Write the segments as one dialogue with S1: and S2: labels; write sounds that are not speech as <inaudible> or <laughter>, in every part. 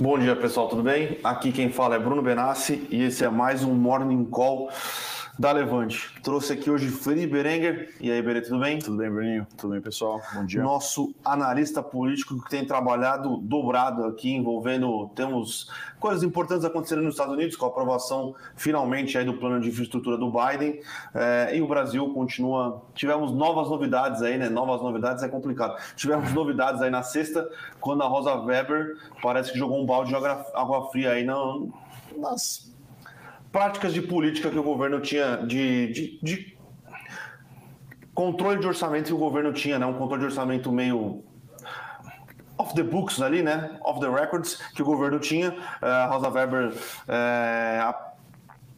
S1: Bom dia, pessoal, tudo bem? Aqui quem fala é Bruno Benassi e esse é mais um Morning Call da Levante. Trouxe aqui hoje Felipe Berenguer. E aí, Berê, tudo bem?
S2: Tudo bem, Bruninho? Tudo bem, pessoal? Bom dia.
S1: Nosso analista político que tem trabalhado dobrado aqui, envolvendo. Temos coisas importantes acontecendo nos Estados Unidos, com a aprovação finalmente aí do plano de infraestrutura do Biden. É, e o Brasil continua. Tivemos novas novidades aí, né? Novas novidades é complicado. Tivemos novidades aí na sexta, quando a Rosa Weber parece que jogou um balde de água fria aí nas práticas de política que o governo tinha, de, de, de controle de orçamento que o governo tinha, né? Um controle de orçamento meio off the books ali, né? Off the records que o governo tinha. A uh, Rosa Weber uh,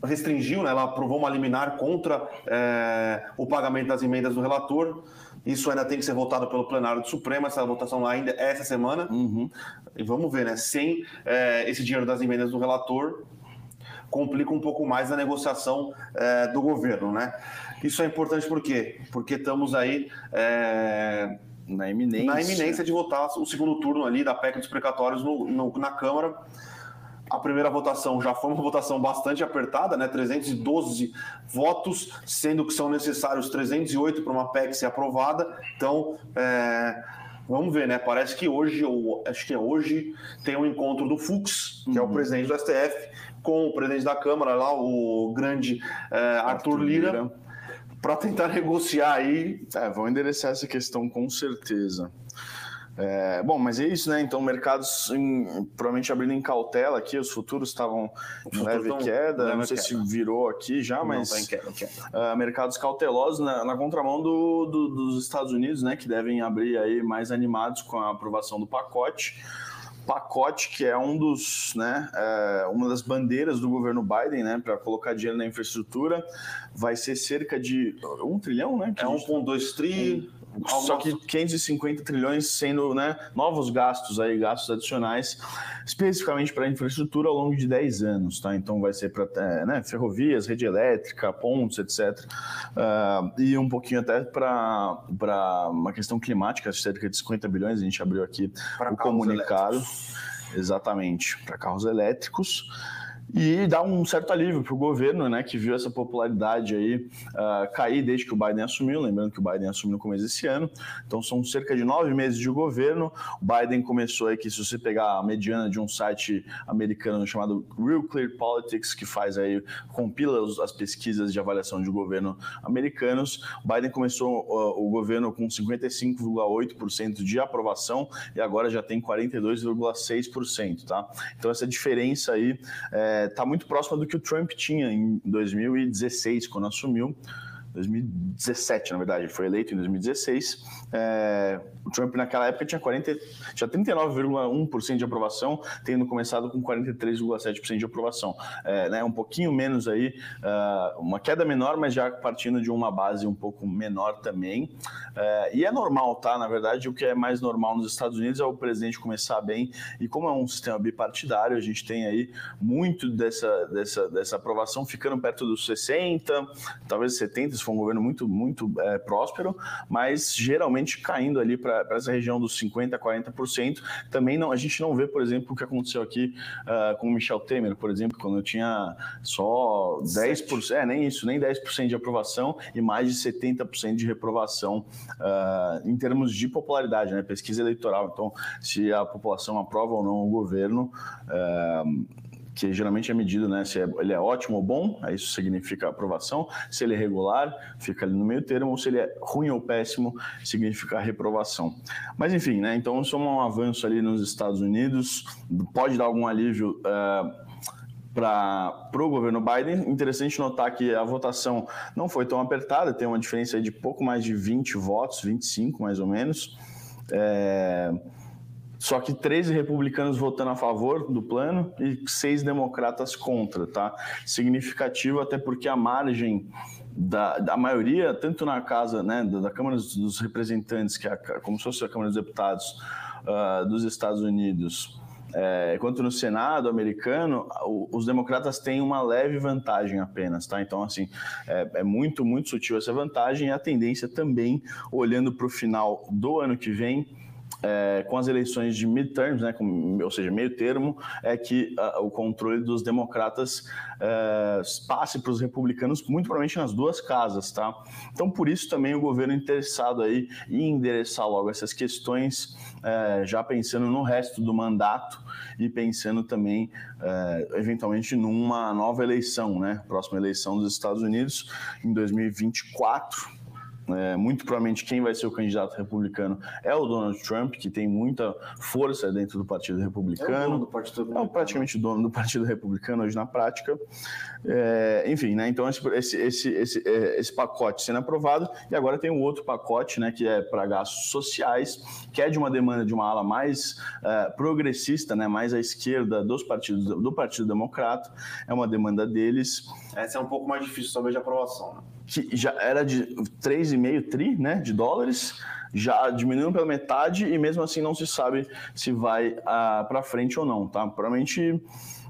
S1: restringiu, né? Ela aprovou uma liminar contra uh, o pagamento das emendas do relator. Isso ainda tem que ser votado pelo plenário do Supremo. Essa votação ainda é essa semana. Uhum. E vamos ver, né? Sem esse dinheiro das emendas do relator, complica um pouco mais a negociação é, do governo, né? Isso é importante por quê? Porque estamos aí é,
S2: na, iminência.
S1: na iminência de votar o segundo turno ali da PEC dos precatórios no, no, na Câmara. A primeira votação já foi uma votação bastante apertada, né? 312 votos, sendo que são necessários 308 para uma PEC ser aprovada. Então, é, vamos ver, né? Parece que hoje, ou acho que é hoje, tem um encontro do Fux, que uhum. é o uhum. presidente do STF, com o presidente da Câmara, lá, o grande é, Arthur, Arthur Lira, Lira. para tentar <laughs> negociar aí.
S2: É, vão endereçar essa questão com certeza. É, bom, mas é isso, né? Então, mercados em, provavelmente abrindo em cautela aqui, os futuros estavam em leve queda, leve não sei queda. se virou aqui já, mas. Não, tá em queda, queda. Uh, mercados cautelosos na, na contramão do, do, dos Estados Unidos, né? Que devem abrir aí mais animados com a aprovação do pacote pacote que é um dos, né, é, uma das bandeiras do governo Biden, né, para colocar dinheiro na infraestrutura, vai ser cerca de um trilhão, né?
S1: É 1,2 tri.
S2: Só que 550 trilhões sendo né, novos gastos aí, gastos adicionais, especificamente para infraestrutura ao longo de 10 anos, tá? Então vai ser para é, né, ferrovias, rede elétrica, pontos, etc. Uh, ah, e um pouquinho até para uma questão climática, cerca de 50 bilhões, a gente abriu aqui pra o comunicado. Elétricos. Exatamente, para carros elétricos e dá um certo alívio para o governo, né, que viu essa popularidade aí uh, cair desde que o Biden assumiu, lembrando que o Biden assumiu no começo desse ano, então são cerca de nove meses de governo, o Biden começou aí que se você pegar a mediana de um site americano chamado Real Clear Politics, que faz aí, compila as pesquisas de avaliação de governo americanos, o Biden começou uh, o governo com 55,8% de aprovação e agora já tem 42,6%, tá? Então essa diferença aí é, está muito próxima do que o Trump tinha em 2016, quando assumiu. 2017, na verdade, ele foi eleito em 2016. É, o Trump naquela época tinha, 40, tinha 39,1% de aprovação, tendo começado com 43,7% de aprovação. É, né, um pouquinho menos aí, uh, uma queda menor, mas já partindo de uma base um pouco menor também. É, e é normal, tá? Na verdade, o que é mais normal nos Estados Unidos é o presidente começar bem. E como é um sistema bipartidário, a gente tem aí muito dessa, dessa, dessa aprovação ficando perto dos 60, talvez 70, se for um governo muito, muito é, próspero, mas geralmente caindo ali para essa região dos 50%, 40%. Também não, a gente não vê, por exemplo, o que aconteceu aqui uh, com o Michel Temer, por exemplo, quando eu tinha só 10%, é, nem isso, nem 10% de aprovação e mais de 70% de reprovação uh, em termos de popularidade, né? Pesquisa eleitoral. Então, se a população aprova ou não o governo. Uh, que geralmente é medido, né? Se é, ele é ótimo ou bom, isso significa aprovação. Se ele é regular, fica ali no meio termo, ou se ele é ruim ou péssimo, significa reprovação. Mas enfim, né? Então, isso é um avanço ali nos Estados Unidos, pode dar algum alívio. Uh, para o governo Biden. Interessante notar que a votação não foi tão apertada, tem uma diferença de pouco mais de 20 votos, 25 mais ou menos. É, só que 13 republicanos votando a favor do plano e seis democratas contra, tá? Significativo até porque a margem da, da maioria, tanto na casa, né, da, Câmara dos Representantes, que é a, como se fosse a Câmara dos Deputados uh, dos Estados Unidos, é, quanto no Senado americano, os democratas têm uma leve vantagem apenas, tá? Então, assim, é, é muito, muito sutil essa vantagem e a tendência também, olhando para o final do ano que vem, é, com as eleições de midterms, né, com, ou seja, meio termo, é que a, o controle dos democratas é, passe para os republicanos, muito provavelmente nas duas casas, tá? Então, por isso também o governo interessado aí em endereçar logo essas questões, é, já pensando no resto do mandato e pensando também, é, eventualmente, numa nova eleição, né? Próxima eleição dos Estados Unidos em 2024 é, muito provavelmente quem vai ser o candidato republicano é o Donald Trump, que tem muita força dentro do Partido Republicano. É, o dono do Partido Republicano. é praticamente o dono do Partido Republicano hoje na prática. É, enfim, né, então esse, esse, esse, esse, é, pacote sendo aprovado, e agora tem um outro pacote né, que é para gastos sociais, que é de uma demanda de uma ala mais uh, progressista, né, mais à esquerda dos partidos, do Partido Democrata, é uma demanda deles.
S1: Essa é um pouco mais difícil talvez de aprovação. Né?
S2: Que já era de 3,5 tri né, de dólares, já diminuindo pela metade e mesmo assim não se sabe se vai ah, para frente ou não, tá? Provavelmente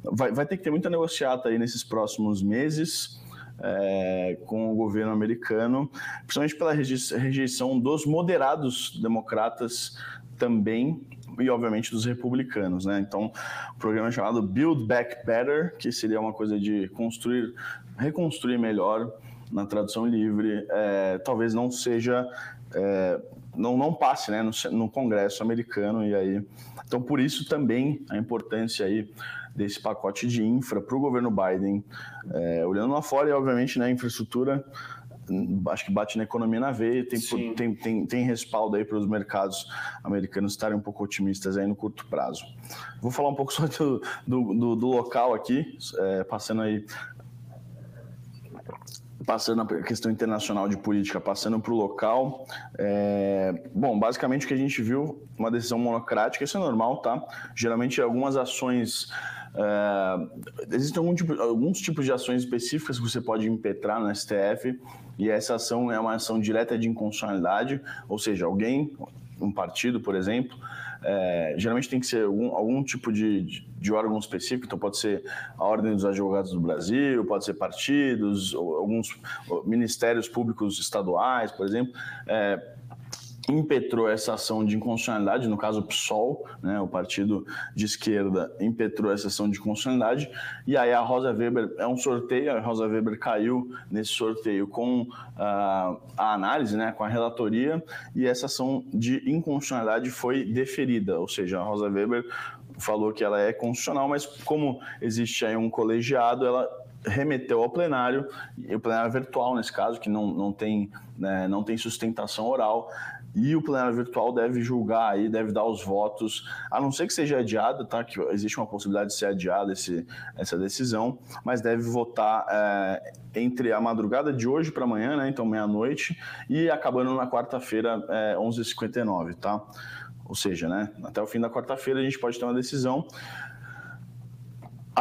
S2: vai, vai ter que ter muita negociata aí nesses próximos meses. É, com o governo americano, principalmente pela rejeição dos moderados democratas também e obviamente dos republicanos, né? Então, o programa é chamado Build Back Better, que seria uma coisa de construir, reconstruir melhor na tradução livre, é, talvez não seja, é, não, não passe né, no, no Congresso americano, e aí, então por isso também a importância aí desse pacote de infra para o governo Biden, é, olhando lá fora e obviamente né, infraestrutura acho que bate na economia na veia, tem, tem, tem, tem respaldo aí para os mercados americanos estarem um pouco otimistas aí no curto prazo. Vou falar um pouco <laughs> só do, do, do, do local aqui, é, passando aí passando a questão internacional de política, passando para o local. É, bom, basicamente o que a gente viu, uma decisão monocrática, isso é normal, tá? Geralmente algumas ações. É, existem algum tipo, alguns tipos de ações específicas que você pode impetrar no STF, e essa ação é uma ação direta de inconstitucionalidade, ou seja, alguém, um partido, por exemplo, é, geralmente tem que ser algum, algum tipo de, de, órgão específico, então pode ser a Ordem dos Advogados do Brasil, pode ser partidos, alguns ministérios públicos estaduais, por exemplo. É, impetrou essa ação de inconstitucionalidade, no caso o PSOL, né, o partido de esquerda, impetrou essa ação de inconstitucionalidade, e aí a Rosa Weber, é um sorteio, a Rosa Weber caiu nesse sorteio com uh, a análise, né, com a relatoria, e essa ação de inconstitucionalidade foi deferida, ou seja, a Rosa Weber falou que ela é constitucional, mas como existe aí um colegiado, ela remeteu ao plenário, e o plenário virtual nesse caso, que não, não, tem, né, não tem sustentação oral, e o plenário virtual deve julgar aí, deve dar os votos, a não ser que seja adiado, tá? Que existe uma possibilidade de ser adiada essa decisão, mas deve votar é, entre a madrugada de hoje para amanhã, né? Então meia-noite, e acabando na quarta-feira, é, 11h59, tá? Ou seja, né? Até o fim da quarta-feira a gente pode ter uma decisão.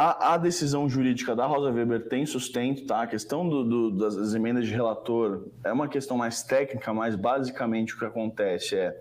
S2: A, a, decisão jurídica da Rosa Weber tem sustento, tá? A questão do, do, das emendas de relator é uma questão mais técnica, mas basicamente o que acontece é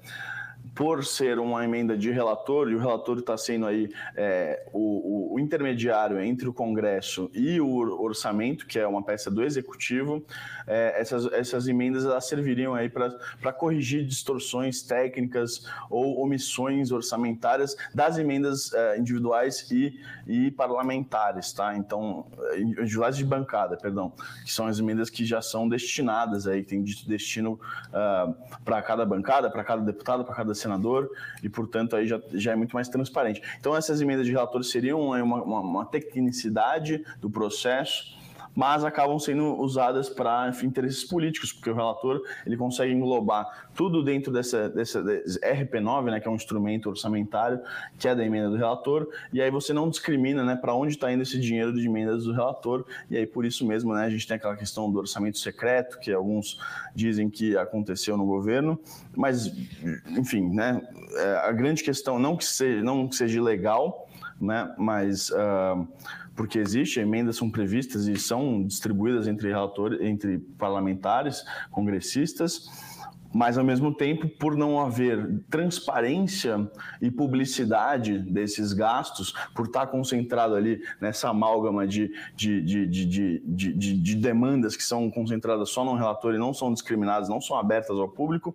S2: por ser uma emenda de relator, e o relator está sendo aí é, o, o, intermediário entre o Congresso e o orçamento, que é uma peça do Executivo, é, essas, essas emendas elas serviriam aí para corrigir distorções técnicas ou omissões orçamentárias das emendas é, individuais e, e parlamentares, tá? Então, é, individuais de bancada, perdão, que são as emendas que já são destinadas aí, tem destino uh, ah, para cada bancada, para cada deputado, para cada senador, e, portanto, aí já, já é muito mais transparente. Então, essas emendas de relator seriam uma, uma, uma tecnicidade do processo mas acabam sendo usadas para interesses políticos, porque o relator ele consegue englobar tudo dentro dessa, dessa RP9, né, que é um instrumento orçamentário, que é da emenda do relator, e aí você não discrimina né, para onde está indo esse dinheiro de emendas do relator, e aí por isso mesmo né, a gente tem aquela questão do orçamento secreto, que alguns dizem que aconteceu no governo, mas, enfim, né, é, a grande questão, não que seja, não que seja ilegal, né, mas... Uh, porque existe, emendas são previstas e são distribuídas entre relatores, entre parlamentares, congressistas. Mas ao mesmo tempo, por não haver transparência e publicidade desses gastos, por estar concentrado ali nessa amálgama de, de, de, de, de, de demandas que são concentradas só num relator e não são discriminadas, não são abertas ao público,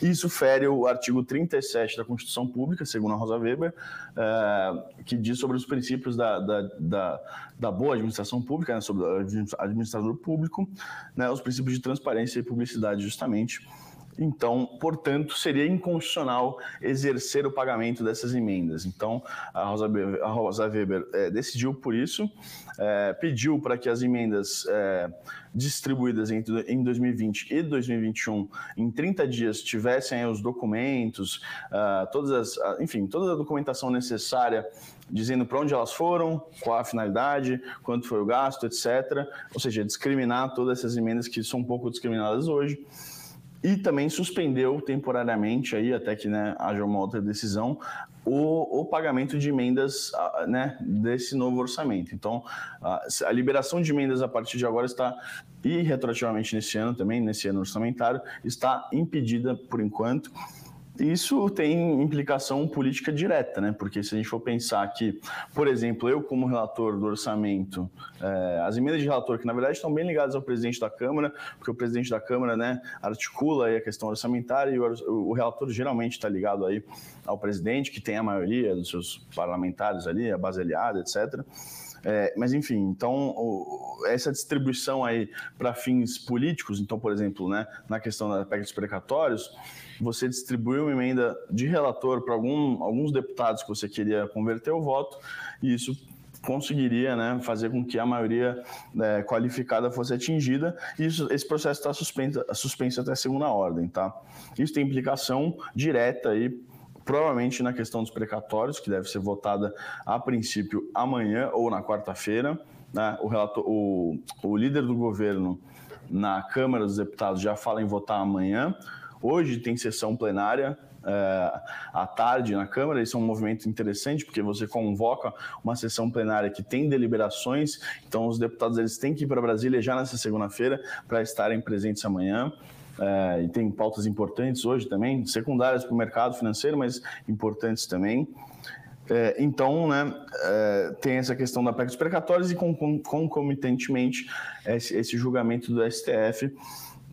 S2: isso fere o artigo 37 da Constituição Pública, segundo a Rosa Weber, é, que diz sobre os princípios da, da, da, da boa administração pública, né, sobre o administrador público, né, os princípios de transparência e publicidade, justamente. Então, portanto, seria inconstitucional exercer o pagamento dessas emendas. Então, a Rosa, a Rosa Weber é, decidiu por isso, é, pediu para que as emendas é, distribuídas em 2020 e 2021, em 30 dias, tivessem os documentos, uh, todas as, enfim, toda a documentação necessária dizendo para onde elas foram, qual a finalidade, quanto foi o gasto, etc. Ou seja, discriminar todas essas emendas que são um pouco discriminadas hoje e também suspendeu temporariamente aí até que né, haja uma outra decisão o, o pagamento de emendas né, desse novo orçamento. Então, a, a, liberação de emendas a partir de agora está e retroativamente nesse ano também, nesse ano orçamentário, está impedida por enquanto. Isso tem implicação política direta, né? Porque se a gente for pensar que, por exemplo, eu como relator do orçamento, é, as emendas de relator, que na verdade estão bem ligadas ao presidente da Câmara, porque o presidente da Câmara, né, articula a questão orçamentária e o, o relator geralmente está ligado aí ao presidente, que tem a maioria dos seus parlamentares ali, a base aliada, etc. É, mas enfim, então o, essa distribuição aí para fins políticos, então, por exemplo, né, na questão da PEC dos precatórios, você distribuiu uma emenda de relator para algum, alguns deputados que você queria converter o voto, e isso conseguiria né, fazer com que a maioria é, qualificada fosse atingida. E isso, esse processo está suspenso, suspenso até segunda ordem. Tá? Isso tem implicação direta aí, provavelmente na questão dos precatórios, que deve ser votada a princípio amanhã ou na quarta-feira. Né? O, relator, o, o líder do governo na Câmara dos Deputados já fala em votar amanhã. Hoje tem sessão plenária é, à tarde na Câmara. Isso é um movimento interessante, porque você convoca uma sessão plenária que tem deliberações, então os deputados eles têm que ir para Brasília já nessa segunda-feira para estarem presentes amanhã. É, e tem pautas importantes hoje também, secundárias para o mercado financeiro, mas importantes também. É, então, né, é, tem essa questão da PEC dos precatórios e concomitantemente esse, esse julgamento do STF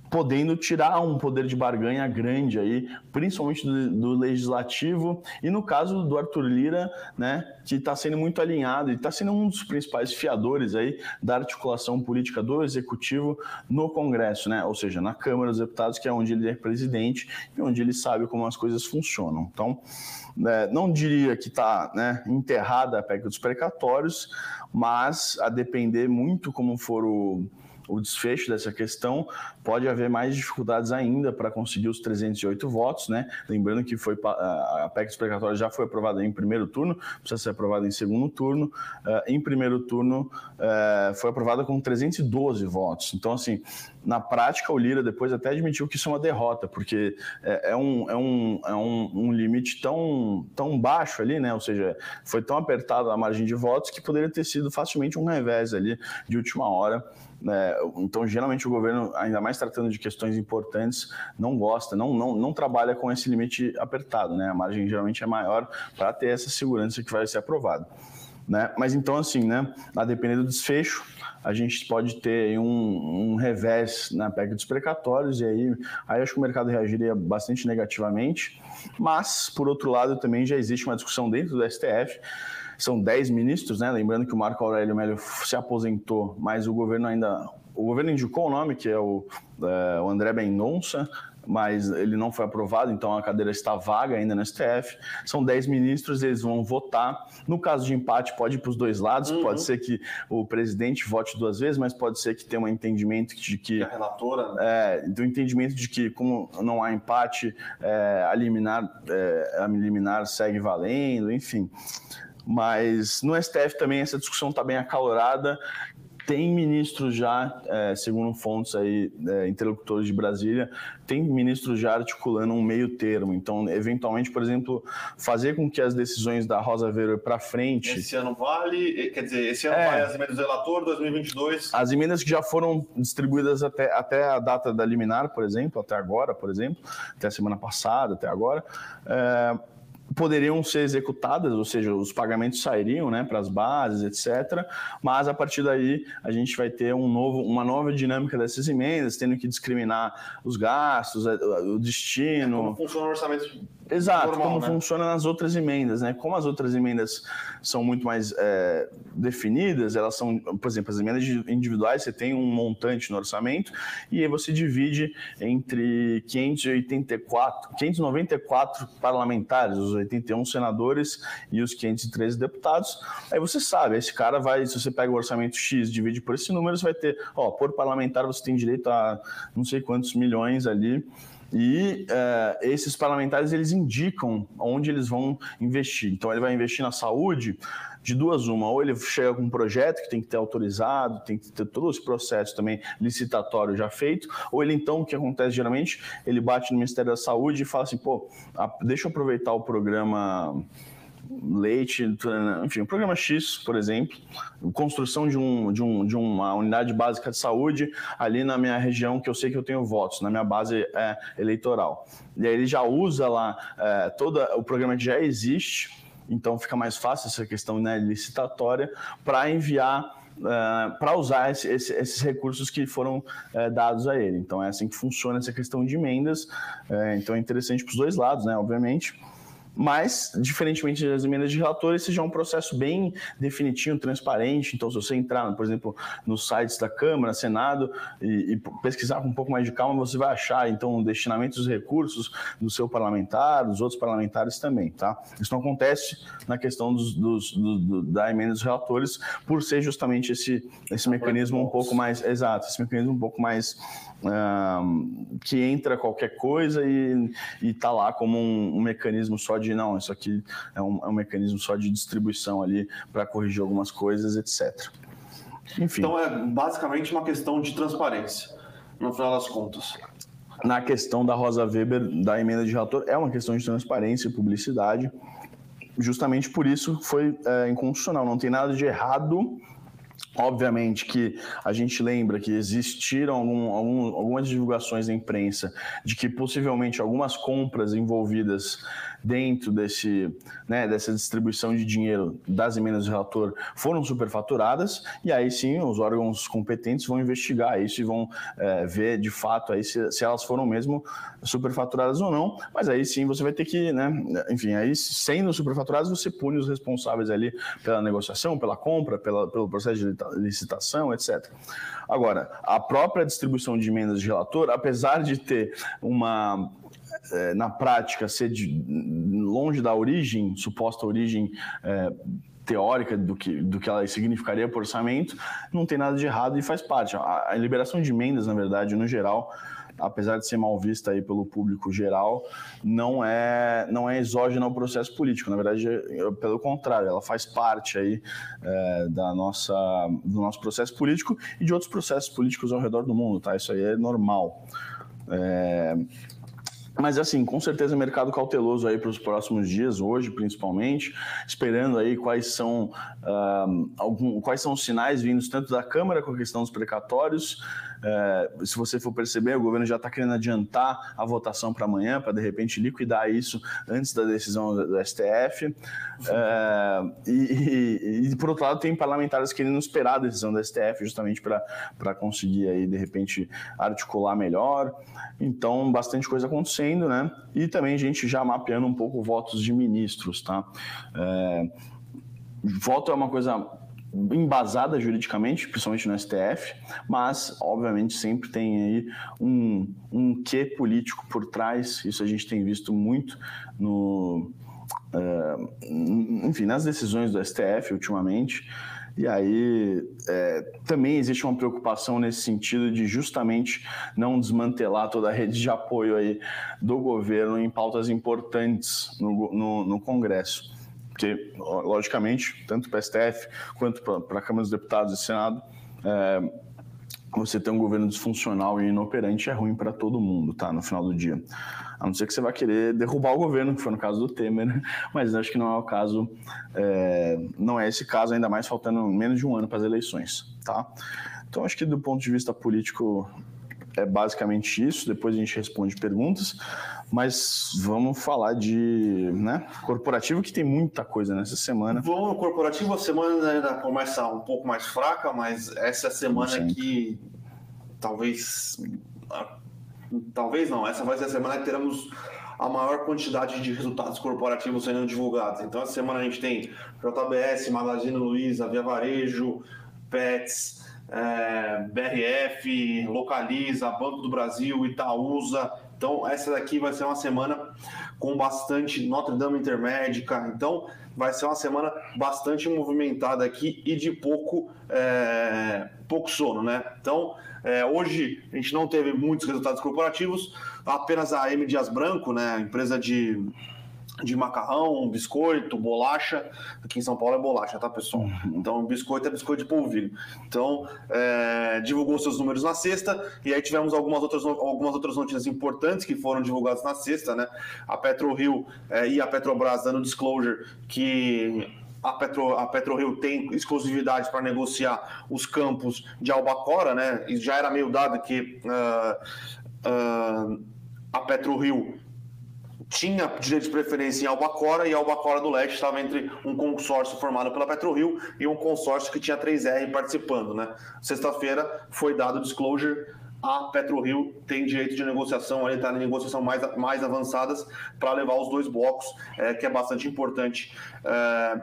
S2: podendo tirar um poder de barganha grande aí, principalmente do, do legislativo e no caso do Arthur Lira, né, que está sendo muito alinhado e está sendo um dos principais fiadores aí da articulação política do executivo no Congresso, né, ou seja, na Câmara dos Deputados, que é onde ele é presidente e onde ele sabe como as coisas funcionam. Então, né, não diria que está né, enterrada a PEC dos precatórios, mas a depender muito como for o o desfecho dessa questão, pode haver mais dificuldades ainda para conseguir os 308 votos, né? Lembrando que foi a PEC explicatória já foi aprovada em primeiro turno, precisa ser aprovada em segundo turno. Uh, em primeiro turno uh, foi aprovada com 312 votos. Então, assim, na prática, o Lira depois até admitiu que isso é uma derrota, porque é, é, um, é, um, é um, um, limite tão, tão baixo ali, né? Ou seja, foi tão apertada a margem de votos que poderia ter sido facilmente um revés ali de última hora. Né? Então, geralmente, o governo, ainda mais tratando de questões importantes, não gosta, não, não, não trabalha com esse limite apertado. Né? A margem geralmente é maior para ter essa segurança que vai ser aprovado. Né? Mas então, assim, né, a depender do desfecho, a gente pode ter um, um revés na PEC dos precatórios, e aí, aí acho que o mercado reagiria bastante negativamente. Mas, por outro lado, também já existe uma discussão dentro do STF são 10 ministros, né? Lembrando que o Marco Aurélio Melo se aposentou, mas o governo ainda. O governo indicou o nome, que é o, é, o André Mendonça, mas ele não foi aprovado, então a cadeira está vaga ainda no STF. São 10 ministros, eles vão votar. No caso de empate, pode ir para os dois lados. Uhum. Pode ser que o presidente vote duas vezes, mas pode ser que tenha um entendimento de que.
S1: A relatora.
S2: Né? É, do entendimento de que, como não há empate, é, a, liminar, é, a liminar segue valendo, enfim. Mas no STF também essa discussão está bem acalorada. tem ministros já, é, segundo fontes aí, é, interlocutores de Brasília, tem ministros já articulando um meio termo. Então, eventualmente, por exemplo, fazer com que as decisões da Rosa Weber para frente.
S1: Esse ano vale, quer dizer, esse ano é, vai as emendas do relator, 2022.
S2: As emendas que já foram distribuídas até, até a data da liminar, por exemplo, até agora, por exemplo, até a semana passada, até agora. É, poderiam ser executadas, ou seja, os pagamentos sairiam né, para as bases, etc. Mas a partir daí a gente vai ter um novo, uma nova dinâmica dessas emendas, tendo que discriminar os gastos, o destino.
S1: Como funciona o orçamento
S2: Exato, Normal, como né? funciona nas outras emendas, né? Como as outras emendas são muito mais é, definidas, elas são, por exemplo, as emendas individuais, você tem um montante no orçamento e aí você divide entre 584, 594 parlamentares, os 81 senadores e os 513 deputados. Aí você sabe, esse cara vai, se você pega o orçamento X, divide por esse número, você vai ter, ó, por parlamentar você tem direito a não sei quantos milhões ali e uh, esses parlamentares eles indicam onde eles vão investir. Então ele vai investir na saúde de duas uma, ou ele chega com um projeto que tem que ter autorizado, tem que ter todo esse processo também licitatório já feito, ou ele então o que acontece geralmente, ele bate no Ministério da Saúde e fala assim, pô, deixa eu aproveitar o programa leite, enfim, o programa X, por exemplo, construção de, um, de, um, de uma unidade básica de saúde ali na minha região que eu sei que eu tenho votos, na minha base é, eleitoral. E aí ele já usa lá é, todo o programa que já existe, então fica mais fácil essa questão né, licitatória para enviar Uh, para usar esse, esse, esses recursos que foram uh, dados a ele. Então é assim que funciona essa questão de emendas. Uh, então é interessante para os dois lados, né? Obviamente mas, diferentemente das emendas de relator, esse já é um processo bem definitivo, transparente. Então, se você entrar, por exemplo, nos sites da Câmara, Senado e, e pesquisar com um pouco mais de calma, você vai achar, então, o destinamento dos recursos do seu parlamentar, dos outros parlamentares também, tá? Isso não acontece na questão dos, dos do, do, da emenda dos relatores, por ser justamente esse, esse mecanismo um pouco mais, exato, esse mecanismo um pouco mais que entra qualquer coisa e está lá como um, um, mecanismo só de não, isso aqui é um, é um mecanismo só de distribuição ali para corrigir algumas coisas, etc.
S1: Enfim. Então é basicamente uma questão de transparência, no final das contas.
S2: Na questão da Rosa Weber, da emenda de relator, é uma questão de transparência e publicidade. Justamente por isso foi é, inconstitucional. Não tem nada de errado Obviamente que a gente lembra que existiram algum, algum, algumas divulgações na imprensa de que possivelmente algumas compras envolvidas dentro desse, né, dessa distribuição de dinheiro das emendas do relator foram superfaturadas, e aí sim os órgãos competentes vão investigar isso e vão é, ver de fato aí se, se, elas foram mesmo superfaturadas ou não, mas aí sim você vai ter que, né, enfim, aí sendo superfaturadas você pune os responsáveis ali pela negociação, pela compra, pela, pelo processo de licitação, etc. Agora, a própria distribuição de emendas de relator, apesar de ter uma é, na prática, ser de, longe da origem, suposta origem é, teórica do que, do que ela significaria por orçamento, não tem nada de errado e faz parte. A, a liberação de emendas, na verdade, no geral, apesar de ser mal vista aí pelo público geral, não é não é exógena ao processo político. Na verdade, pelo contrário, ela faz parte aí é, da nossa do nosso processo político e de outros processos políticos ao redor do mundo, tá? Isso aí é normal. É, mas assim, com certeza mercado cauteloso aí para os próximos dias, hoje principalmente, esperando aí quais são, uh, algum, quais são os sinais vindos tanto da Câmara com a questão dos precatórios, é, se você for perceber, o governo já está querendo adiantar a votação para amanhã, para de repente liquidar isso antes da decisão do STF. É, e, e, e, por outro lado, tem parlamentares querendo esperar a decisão do STF justamente para conseguir aí, de repente, articular melhor. Então, bastante coisa acontecendo, né? E também a gente já mapeando um pouco votos de ministros, tá? É, voto é uma coisa embasada juridicamente, principalmente no STF, mas obviamente sempre tem aí um, um quê político por trás, isso a gente tem visto muito no, uh, enfim, nas decisões do STF ultimamente, e aí é, também existe uma preocupação nesse sentido de justamente não desmantelar toda a rede de apoio aí do governo em pautas importantes no, no, no Congresso porque, logicamente, tanto para a STF quanto para a Câmara dos Deputados e Senado, é, você ter um governo disfuncional e inoperante é ruim para todo mundo, tá? No final do dia. A não ser que você vá querer derrubar o governo, que foi no caso do Temer, mas acho que não é o caso, é, não é esse caso, ainda mais faltando menos de um ano para as eleições, tá? Então acho que do ponto de vista político é basicamente isso. Depois a gente responde perguntas, mas vamos falar de né, corporativo que tem muita coisa nessa semana.
S1: Vamos no corporativo, a semana ainda começa um pouco mais fraca, mas essa é semana que talvez talvez não, essa vai ser a semana que teremos a maior quantidade de resultados corporativos sendo divulgados. Então, essa semana a gente tem JBS, Magazine Luiza, Via Varejo, Pets, é, BRF, Localiza, Banco do Brasil, Itaúsa. Então, essa daqui vai ser uma semana com bastante Notre Dame Intermédica. Então, vai ser uma semana bastante movimentada aqui e de pouco, é, pouco sono, né? Então, é, hoje a gente não teve muitos resultados corporativos, apenas a M Dias Branco, né, empresa de de macarrão, biscoito, bolacha. Aqui em São Paulo é bolacha, tá, pessoal? Então, biscoito é biscoito de polvilho. Então, é, divulgou seus números na sexta e aí tivemos algumas outras, algumas outras notícias importantes que foram divulgadas na sexta, né? A PetroRio é, e a Petrobras dando disclosure que a Petro, a PetroRio tem exclusividade para negociar os campos de Albacora, né? E já era meio dado que uh, uh, a PetroRio tinha direito de preferência em Albacora e Albacora do Leste estava entre um consórcio formado pela PetroRio e um consórcio que tinha 3R participando, né? Sexta-feira foi dado disclosure a PetroRio tem direito de negociação, ali está em negociação mais, mais avançadas para levar os dois blocos, é, que é bastante importante. É,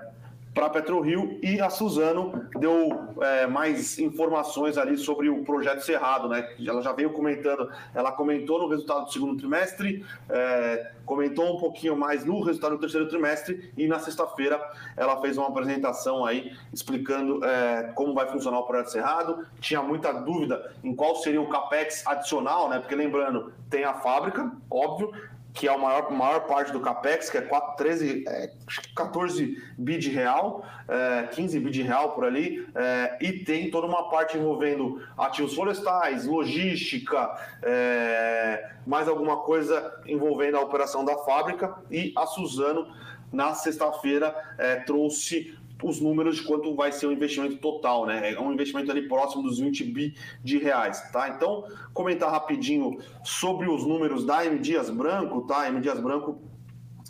S1: para a PetroRio e a Suzano deu é, mais informações ali sobre o projeto Cerrado, né? Ela já veio comentando, ela comentou no resultado do segundo trimestre, é, comentou um pouquinho mais no resultado do terceiro trimestre e na sexta-feira ela fez uma apresentação aí explicando é, como vai funcionar o projeto Cerrado. Tinha muita dúvida em qual seria o capex adicional, né? Porque lembrando, tem a fábrica, óbvio, que é a maior, maior parte do CAPEX, que é 4, 13, é, 14 bi de real, é, 15 bi de real por ali, é, e tem toda uma parte envolvendo ativos florestais, logística, é, mais alguma coisa envolvendo a operação da fábrica, e a Suzano, na sexta-feira, é, trouxe os números de quanto vai ser o investimento total, né? É um investimento ali próximo dos 20 bi de reais, tá? Então, comentar rapidinho sobre os números da M Dias Branco, tá? M Dias Branco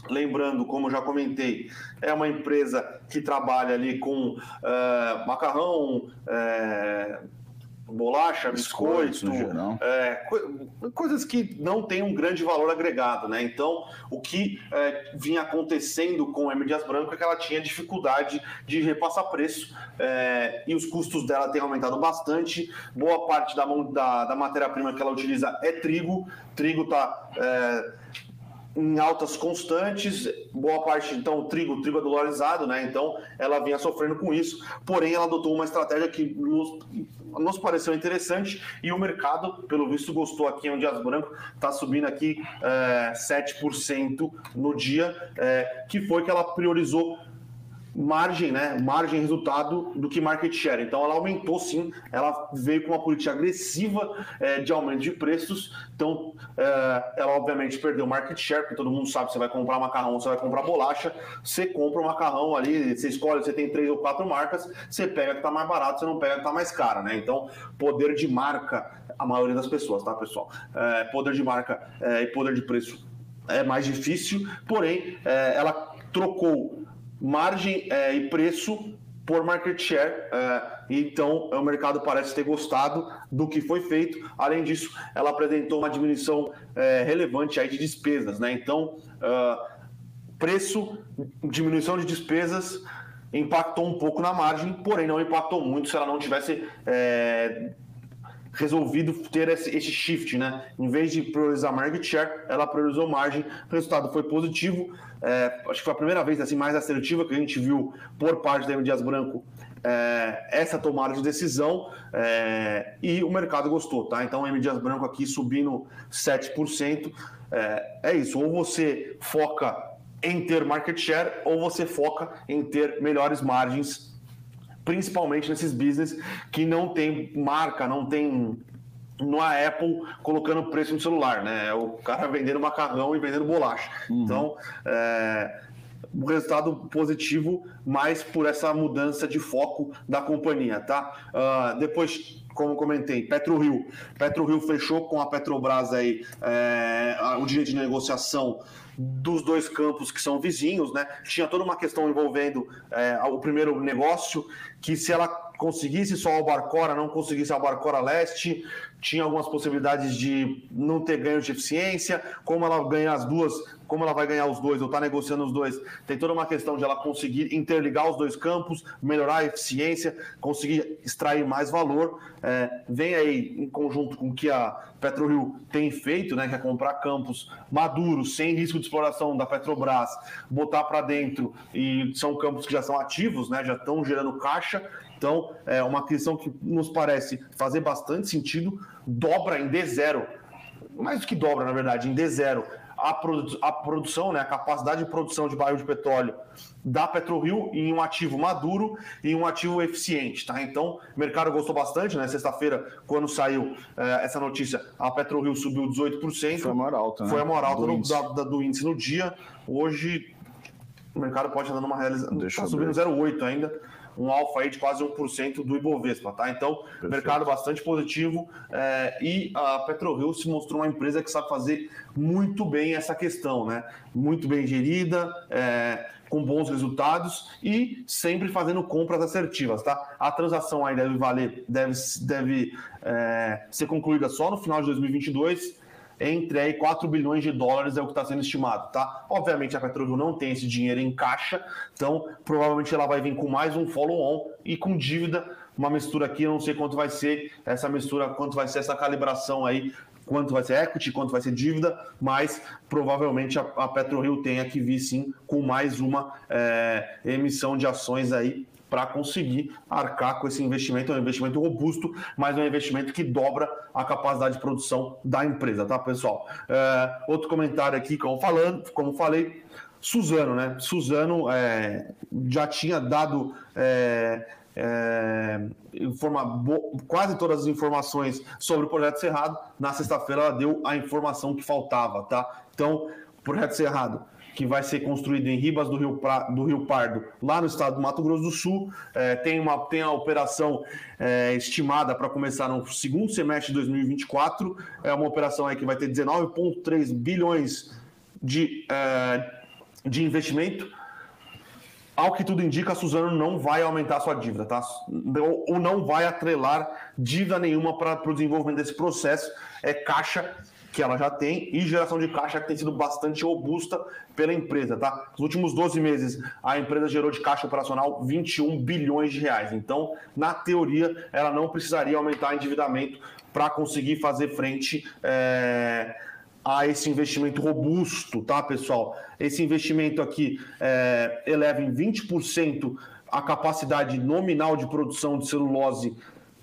S1: Lembrando, como já comentei, é uma empresa que trabalha ali com uh, macarrão, uh, bolacha, biscoito, é, co coisas que não têm um grande valor agregado, né? Então, o que é, vinha acontecendo com a M. Dias Branco é que ela tinha dificuldade de repassar preço é, e os custos dela têm aumentado bastante. Boa parte da, da, da matéria-prima que ela utiliza é trigo. Trigo está é, em altas constantes, boa parte, então, trigo, trigo é dolarizado, né? Então, ela vinha sofrendo com isso, porém, ela adotou uma estratégia que nos, nos pareceu interessante e o mercado, pelo visto, gostou aqui em Dias Branco, está subindo aqui é, 7% no dia, é, que foi que ela priorizou margem, né? Margem resultado do que market share. Então ela aumentou sim, ela veio com uma política agressiva é, de aumento de preços. Então é, ela obviamente perdeu market share, porque todo mundo sabe você vai comprar macarrão, você vai comprar bolacha, você compra o macarrão ali, você escolhe, você tem três ou quatro marcas, você pega que está mais barato, você não pega que está mais cara, né? Então poder de marca, a maioria das pessoas, tá pessoal? É, poder de marca é, e poder de preço é mais difícil, porém é, ela trocou margem é, e preço por market share. É, então, o mercado parece ter gostado do que foi feito. Além disso, ela apresentou uma diminuição é, relevante aí de despesas. Né? Então, preço, diminuição de despesas impactou um pouco na margem, porém não impactou muito se ela não tivesse resolvido ter esse, esse, shift, né? Em vez de priorizar market share, ela priorizou margem. O resultado foi positivo. É, acho que foi a primeira vez assim mais assertiva que a gente viu por parte da M. Dias Branco é, essa tomada de decisão é, e o mercado gostou, tá? Então, M. Dias Branco aqui subindo 7%. É, é isso, ou você foca em ter market share ou você foca em ter melhores margens principalmente nesses business que não tem marca, não tem no Apple colocando preço no celular, né? É o cara vendendo macarrão e vendendo bolacha. Uhum. Então, é, um resultado positivo, mas por essa mudança de foco da companhia, tá? Uh, depois, como comentei, PetroRio. PetroRio fechou com a Petrobras aí é, o direito de negociação dos dois campos que são vizinhos, né? Tinha toda uma questão envolvendo é, o primeiro negócio, que se ela conseguisse só o Barcora, não conseguisse a Barcora Leste, tinha algumas possibilidades de não ter ganho de eficiência, como ela ganha as duas, como ela vai ganhar os dois, ou está negociando os dois, tem toda uma questão de ela conseguir interligar os dois campos, melhorar a eficiência, conseguir extrair mais valor. É, vem aí em conjunto com o que a PetroRio tem feito, né, que é comprar campos maduros, sem risco de exploração da Petrobras, botar para dentro, e são campos que já são ativos, né, já estão gerando caixa, então, é uma aquisição que nos parece fazer bastante sentido, dobra em D0, mais do que dobra, na verdade, em D0, a, produ a produção, né, a capacidade de produção de barril de petróleo da PetroRio em um ativo maduro e um ativo eficiente, tá? Então, o mercado gostou bastante, né? Sexta-feira, quando saiu é, essa notícia, a PetroRio subiu 18%.
S2: Foi a maior alta, né?
S1: Foi a maior alta do, índice. Da, da, do índice no dia. Hoje, o mercado pode estar dando uma realização. Está subindo 0,8 ainda um alfa aí de quase 1% do Ibovespa, tá? Então, Perfeito. mercado bastante positivo é, e a PetroRio se mostrou uma empresa que sabe fazer muito bem essa questão, né? Muito bem gerida, é, com bons resultados e sempre fazendo compras assertivas, tá? A transação aí deve valer, deve, deve é, ser concluída só no final de 2022 entre aí 4 bilhões de dólares é o que está sendo estimado, tá? Obviamente a PetroRio não tem esse dinheiro em caixa, então provavelmente ela vai vir com mais um follow-on e com dívida, uma mistura aqui, eu não sei quanto vai ser essa mistura, quanto vai ser essa calibração aí, quanto vai ser equity, quanto vai ser dívida, mas provavelmente a, a PetroRio tenha que vir sim com mais uma é, emissão de ações aí para conseguir arcar com esse investimento. É um investimento robusto, mas é um investimento que dobra a capacidade de produção da empresa, tá, pessoal? É, outro comentário aqui, como, falando, como falei, Suzano, né? Suzano é, já tinha dado. É, é, informa, quase todas as informações sobre o projeto Cerrado. Na sexta-feira ela deu a informação que faltava, tá? Então, projeto Cerrado que vai ser construído em Ribas do Rio, pra, do Rio Pardo, lá no estado do Mato Grosso do Sul. É, tem, uma, tem a operação é, estimada para começar no segundo semestre de 2024. É uma operação aí que vai ter 19,3 bilhões de, é, de investimento. Ao que tudo indica, a Suzano não vai aumentar sua dívida, tá? Ou não vai atrelar dívida nenhuma para o desenvolvimento desse processo. É caixa que ela já tem e geração de caixa que tem sido bastante robusta pela empresa, tá? Nos últimos 12 meses, a empresa gerou de caixa operacional 21 bilhões de reais. Então, na teoria, ela não precisaria aumentar endividamento para conseguir fazer frente é, a esse investimento robusto, tá, pessoal? Esse investimento aqui é, eleva em 20% a capacidade nominal de produção de celulose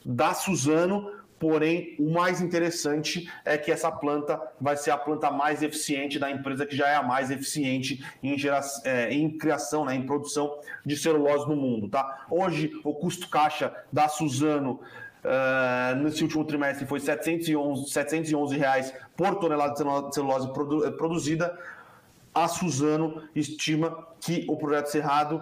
S1: da Suzano Porém, o mais interessante é que essa planta vai ser a planta mais eficiente da empresa, que já é a mais eficiente em, é, em criação, né, em produção de celulose no mundo. Tá? Hoje, o custo caixa da Suzano Uh, nesse último trimestre foi 711, 711 reais por tonelada de celulose produ produzida. A Suzano estima que o projeto Cerrado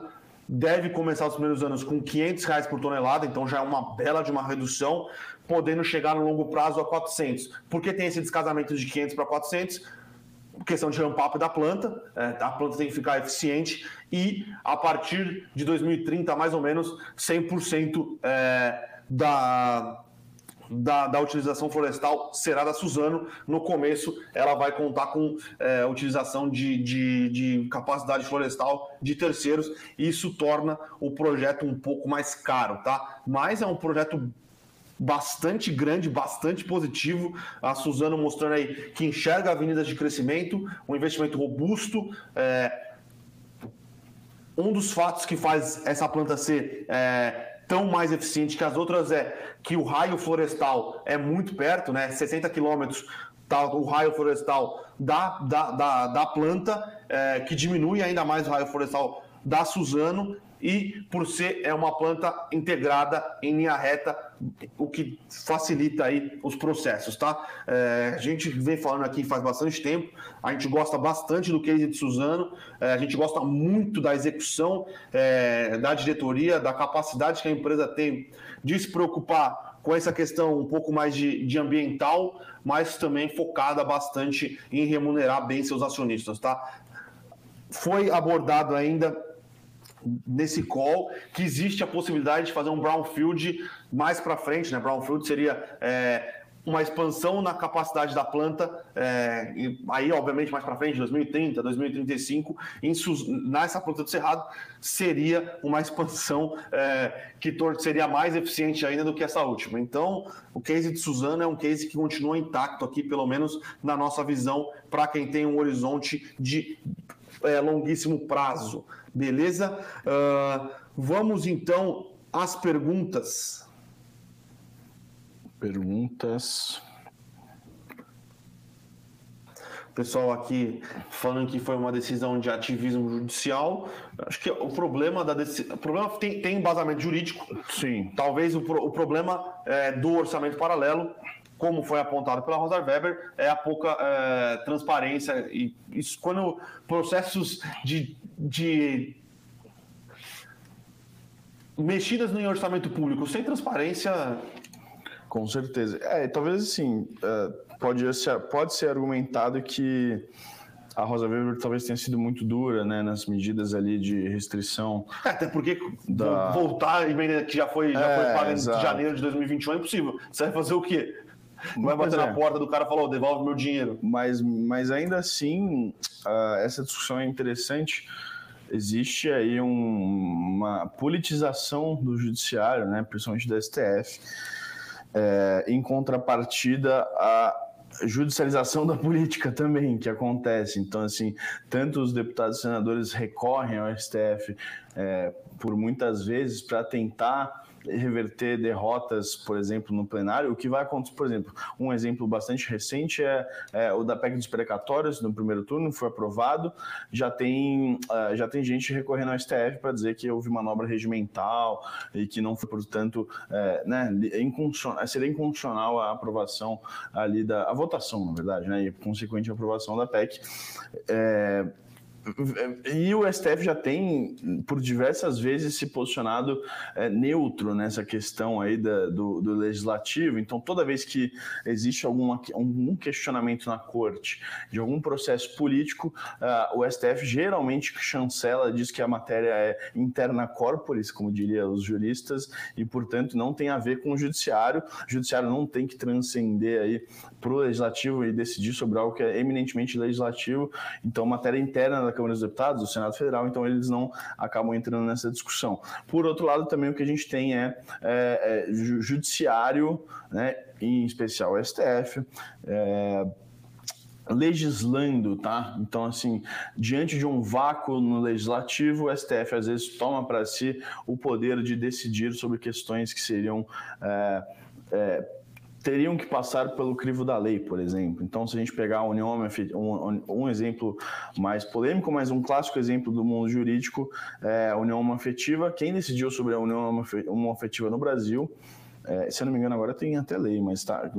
S1: deve começar os primeiros anos com 500 reais por tonelada, então já é uma bela de uma redução, podendo chegar no longo prazo a 400. Por que tem esse descasamento de 500 para 400? Questão de ramp-up da planta, é, a planta tem que ficar eficiente e a partir de 2030, mais ou menos, 100% é, da, da, da, utilização florestal será da Suzano. No começo, ela vai contar com é, utilização de, de, de, capacidade florestal de terceiros. Isso torna o projeto um pouco mais caro, tá? Mas é um projeto bastante grande, bastante positivo. A Suzano mostrando aí que enxerga avenidas de crescimento, um investimento robusto. É, um dos fatos que faz essa planta ser é, tão mais eficiente que as outras é que o raio florestal é muito perto, né? 60 quilômetros tá, o raio florestal da, da, da, da planta, é, que diminui ainda mais o raio florestal da Suzano e por ser é uma planta integrada em linha reta, o que facilita aí os processos, tá? É, a gente vem falando aqui faz bastante tempo, a gente gosta bastante do case de Suzano, é, a gente gosta muito da execução é, da diretoria, da capacidade que a empresa tem de se preocupar com essa questão um pouco mais de, de ambiental, mas também focada bastante em remunerar bem seus acionistas, tá? Foi abordado ainda nesse call que existe a possibilidade de fazer um brownfield mais para frente, né? Brownfield seria é, uma expansão na capacidade da planta, é, aí obviamente mais para frente, 2030, 2035, em, nessa planta do Cerrado seria uma expansão é, que seria mais eficiente ainda do que essa última. Então, o case de Suzano é um case que continua intacto aqui, pelo menos na nossa visão, para quem tem um horizonte de é, longuíssimo prazo. Beleza? Uh, vamos então às perguntas.
S2: Perguntas.
S1: pessoal aqui falando que foi uma decisão de ativismo judicial. Acho que o problema da decisão. O problema tem, tem embasamento jurídico.
S2: Sim.
S1: Talvez o, o problema é, do orçamento paralelo, como foi apontado pela Rosa Weber, é a pouca é, transparência. E isso quando processos de, de mexidas no orçamento público sem transparência.
S2: Com certeza. É, talvez assim, é, pode ser, pode ser argumentado que a Rosa Weber talvez tenha sido muito dura né, nas medidas ali de restrição.
S1: É, até porque da... voltar e que já foi, já é, foi pago em janeiro de 2021 é impossível. Você vai fazer o quê? Vai bater é. na porta do cara e falar, oh, devolve meu dinheiro.
S2: Mas, mas ainda assim, uh, essa discussão é interessante existe aí um, uma politização do judiciário, né, principalmente do STF, é, em contrapartida à judicialização da política também que acontece. Então, assim, tanto os deputados e senadores recorrem ao STF é, por muitas vezes para tentar reverter derrotas, por exemplo, no plenário, o que vai acontecer, por exemplo, um exemplo bastante recente é, é o da PEC dos precatórios, no primeiro turno, foi aprovado, já tem, uh, já tem gente recorrendo ao STF para dizer que houve manobra regimental e que não foi, portanto, é, né, inconstitucional, seria inconstitucional a aprovação ali da, a votação, na verdade, né, e consequente a aprovação da PEC. É, e o STF já tem, por diversas vezes, se posicionado é, neutro nessa questão aí da, do, do, legislativo. Então, toda vez que existe alguma, algum questionamento na corte de algum processo político, uh, o STF geralmente chancela, diz que a matéria é interna corporis, como diriam os juristas, e, portanto, não tem a ver com o judiciário. O judiciário não tem que transcender aí para o legislativo e decidir sobre algo que é eminentemente legislativo. Então, matéria interna da Câmara dos Deputados, do Senado Federal, então eles não acabam entrando nessa discussão. Por outro lado, também o que a gente tem é, é, é judiciário, né, em especial o STF, é, legislando, tá? Então, assim, diante de um vácuo no legislativo, o STF às vezes toma para si o poder de decidir sobre questões que seriam é, é, teriam que passar pelo crivo da lei, por exemplo. Então, se a gente pegar a união um, um exemplo mais polêmico, mas um clássico exemplo do mundo jurídico, é a união afetiva. Quem decidiu sobre a união afetiva no Brasil é, se eu não me engano, agora tem até lei, mas tá.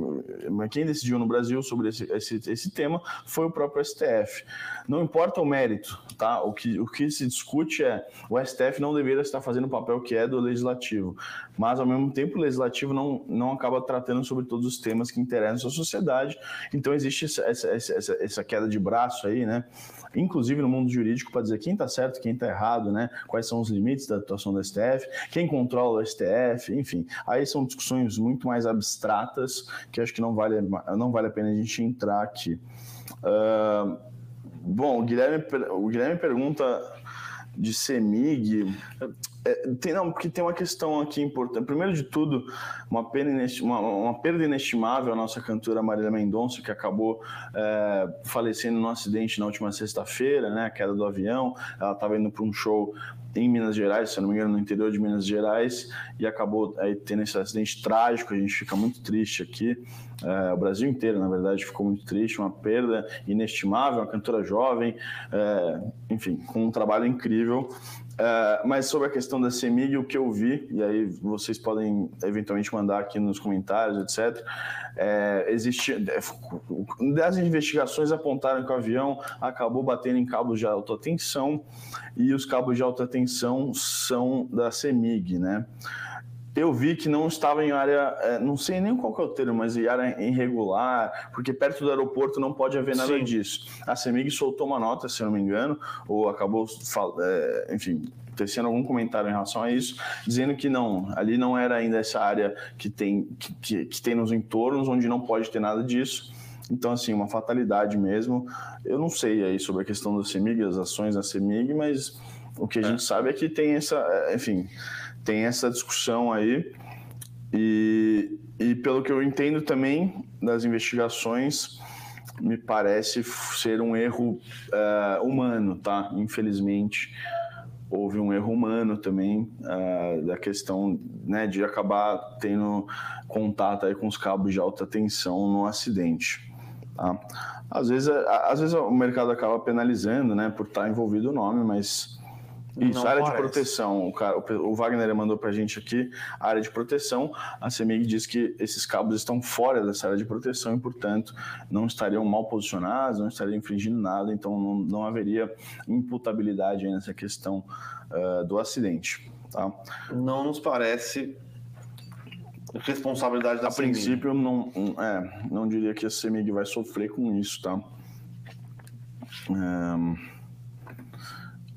S2: Mas quem decidiu no Brasil sobre esse, esse, esse tema foi o próprio STF. Não importa o mérito, tá? O que, o que se discute é o STF não deveria estar fazendo o papel que é do legislativo, mas ao mesmo tempo o legislativo não, não acaba tratando sobre todos os temas que interessam a sociedade. Então existe essa, essa, essa, essa queda de braço aí, né? inclusive no mundo jurídico, para dizer quem está certo, quem está errado, né? quais são os limites da atuação do STF, quem controla o STF, enfim. Aí são discussões muito mais abstratas que acho que não vale, não vale a pena a gente entrar aqui. Uh, bom, o Guilherme, o Guilherme pergunta de CEMIG. É, tem, não, porque tem uma questão aqui importante. Primeiro de tudo, uma, pena uma, uma perda inestimável a nossa cantora Marília Mendonça, que acabou é, falecendo num acidente na última sexta-feira, né, a queda do avião. Ela estava indo para um show em Minas Gerais, se não me engano, no interior de Minas Gerais, e acabou aí, tendo esse acidente trágico. A gente fica muito triste aqui. É, o Brasil inteiro, na verdade, ficou muito triste. Uma perda inestimável, uma cantora jovem, é, enfim, com um trabalho incrível. Uh, mas sobre a questão da CEMIG, o que eu vi, e aí vocês podem eventualmente mandar aqui nos comentários, etc. É, existe, as investigações apontaram que o avião acabou batendo em cabos de alta tensão e os cabos de alta tensão são da CEMIG, né? Eu vi que não estava em área, é, não sei nem qual é o termo, mas em área irregular, porque perto do aeroporto não pode haver nada Sim. disso. A CEMIG soltou uma nota, se eu não me engano, ou acabou, é, enfim, tecendo algum comentário em relação a isso, dizendo que não, ali não era ainda essa área que tem, que, que, que tem nos entornos, onde não pode ter nada disso. Então, assim, uma fatalidade mesmo. Eu não sei aí sobre a questão da CEMIG, as ações da CEMIG, mas o que a é. gente sabe é que tem essa, enfim, tem essa discussão aí. E, e pelo que eu entendo também das investigações, me parece ser um erro uh, humano, tá? Infelizmente, houve um erro humano também uh, da questão né, de acabar tendo contato aí com os cabos de alta tensão no acidente. Tá? Às, vezes, às vezes o mercado acaba penalizando né, por estar envolvido o nome, mas isso, área parece. de proteção. O, cara, o Wagner mandou para a gente aqui, área de proteção. A CEMIG diz que esses cabos estão fora dessa área de proteção e, portanto, não estariam mal posicionados, não estariam infringindo nada, então não, não haveria imputabilidade nessa questão uh, do acidente. Tá?
S1: Não nos parece responsabilidade da
S2: A CEMIG. princípio, não, é, não diria que a CEMIG vai sofrer com isso, tá? É...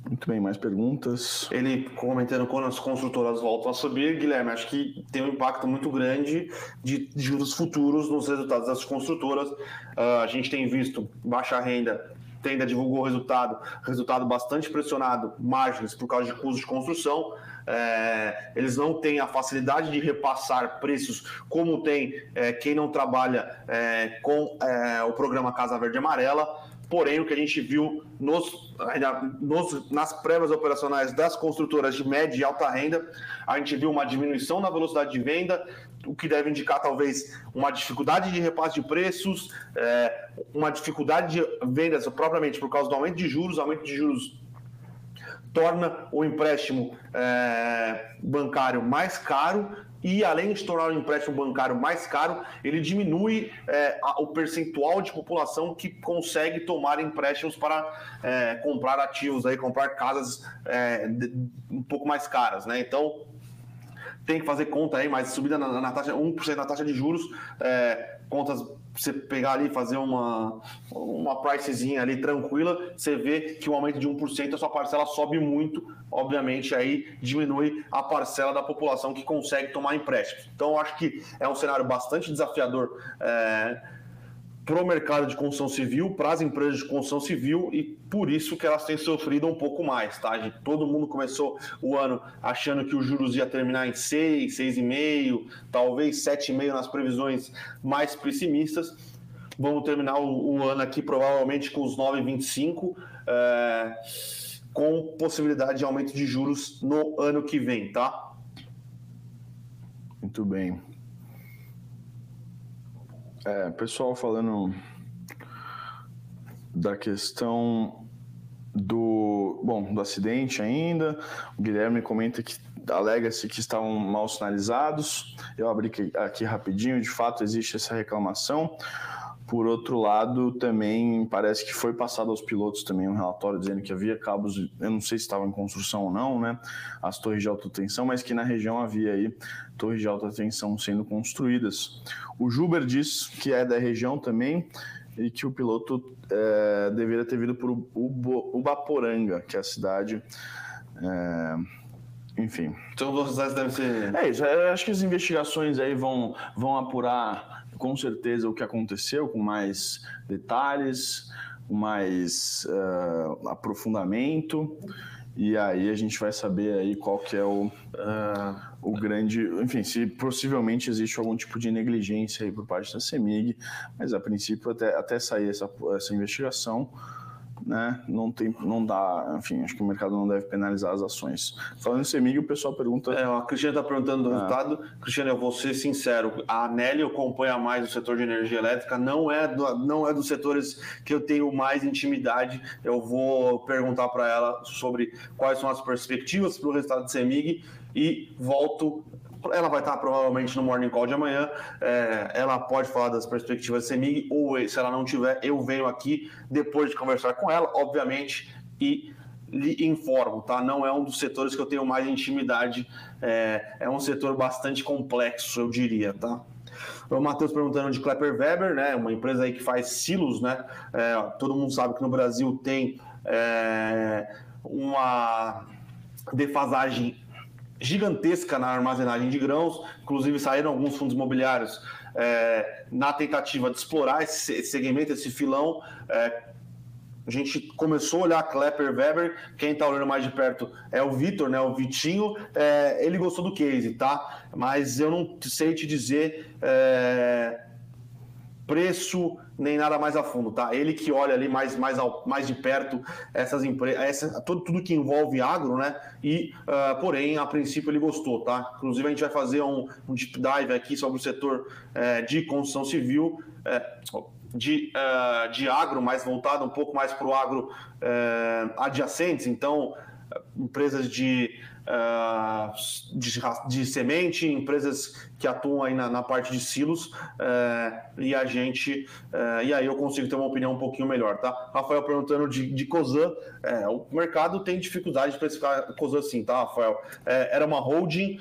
S2: Muito bem, mais perguntas?
S1: Ele comentando quando as construtoras voltam a subir, Guilherme, acho que tem um impacto muito grande de juros futuros nos resultados das construtoras. Uh, a gente tem visto baixa renda, Tenda divulgou o resultado, resultado bastante pressionado, margens por causa de custos de construção. É, eles não têm a facilidade de repassar preços como tem é, quem não trabalha é, com é, o programa Casa Verde Amarela. Porém, o que a gente viu nos, nos, nas prévias operacionais das construtoras de média e alta renda, a gente viu uma diminuição na velocidade de venda, o que deve indicar talvez uma dificuldade de repasse de preços, é, uma dificuldade de vendas propriamente por causa do aumento de juros, aumento de juros torna o empréstimo é, bancário mais caro e além de tornar o empréstimo bancário mais caro, ele diminui é, a, o percentual de população que consegue tomar empréstimos para é, comprar ativos, aí, comprar casas de, um pouco mais caras. Né? Então, tem que fazer conta aí, mas subida na, na taxa, 1% na taxa de juros, contas você pegar ali fazer uma, uma pricezinha ali tranquila, você vê que o aumento de 1% a sua parcela sobe muito, obviamente aí diminui a parcela da população que consegue tomar empréstimos. Então eu acho que é um cenário bastante desafiador é, para o mercado de construção civil, para as empresas de construção civil e por isso que elas têm sofrido um pouco mais, tá? Todo mundo começou o ano achando que os juros ia terminar em 6, 6,5, talvez 7,5 nas previsões mais pessimistas. Vamos terminar o, o ano aqui provavelmente com os 9,25, é, com possibilidade de aumento de juros no ano que vem, tá?
S2: Muito bem. É, pessoal falando da questão do bom do acidente ainda. O Guilherme comenta que alega-se que estavam mal sinalizados. Eu abri aqui rapidinho, de fato existe essa reclamação. Por outro lado, também parece que foi passado aos pilotos também um relatório dizendo que havia cabos, eu não sei se estavam em construção ou não, né? As torres de alta tensão, mas que na região havia aí torres de alta tensão sendo construídas. O Juber diz que é da região também e que o piloto é, deveria ter vindo por Ubaporanga, que é a cidade. É, enfim.
S1: Então, vocês devem ser.
S2: É isso. Acho que as investigações aí vão, vão apurar com certeza o que aconteceu com mais detalhes, com mais uh, aprofundamento. E aí a gente vai saber aí qual que é o, uh, o grande... Enfim, se possivelmente existe algum tipo de negligência aí por parte da CEMIG, mas a princípio até, até sair essa, essa investigação né? Não tem, não dá, enfim, acho que o mercado não deve penalizar as ações. Falando em CEMIG, o pessoal pergunta.
S1: É, a Cristiane está perguntando do ah. resultado. Cristiane, eu vou ser sincero, a Anélio acompanha mais o setor de energia elétrica, não é, do, não é dos setores que eu tenho mais intimidade. Eu vou perguntar para ela sobre quais são as perspectivas para o resultado de CEMIG e volto ela vai estar provavelmente no Morning Call de amanhã. É, ela pode falar das perspectivas da CEMIG, ou se ela não tiver, eu venho aqui depois de conversar com ela, obviamente, e lhe informo, tá? Não é um dos setores que eu tenho mais intimidade, é, é um setor bastante complexo, eu diria, tá? O Matheus perguntando de Klepper Weber, né? Uma empresa aí que faz silos, né? É, todo mundo sabe que no Brasil tem é, uma defasagem gigantesca na armazenagem de grãos, inclusive saíram alguns fundos imobiliários é, na tentativa de explorar esse, segmento, esse filão. É, a gente começou a olhar Klepper Weber, quem está olhando mais de perto é o Vitor, né? O Vitinho, é, ele gostou do case, tá? Mas eu não sei te dizer é, preço nem nada mais a fundo, tá? Ele que olha ali mais, mais, ao, mais de perto essas empresas, tudo, tudo que envolve agro, né? E, uh, porém, a princípio ele gostou, tá? Inclusive a gente vai fazer um, um deep dive aqui sobre o setor uh, de construção civil, uh, de, uh, de agro, mais voltado um pouco mais para o agro adjacentes, então empresas de uh, de, de, semente, empresas que atuam aí na, na parte de silos, uh, e a gente, uh, e aí eu consigo ter uma opinião um pouquinho melhor, tá? Rafael perguntando de, de COSAN, é, o mercado tem dificuldade de precificar COSAN sim, tá, Rafael? Era uma holding,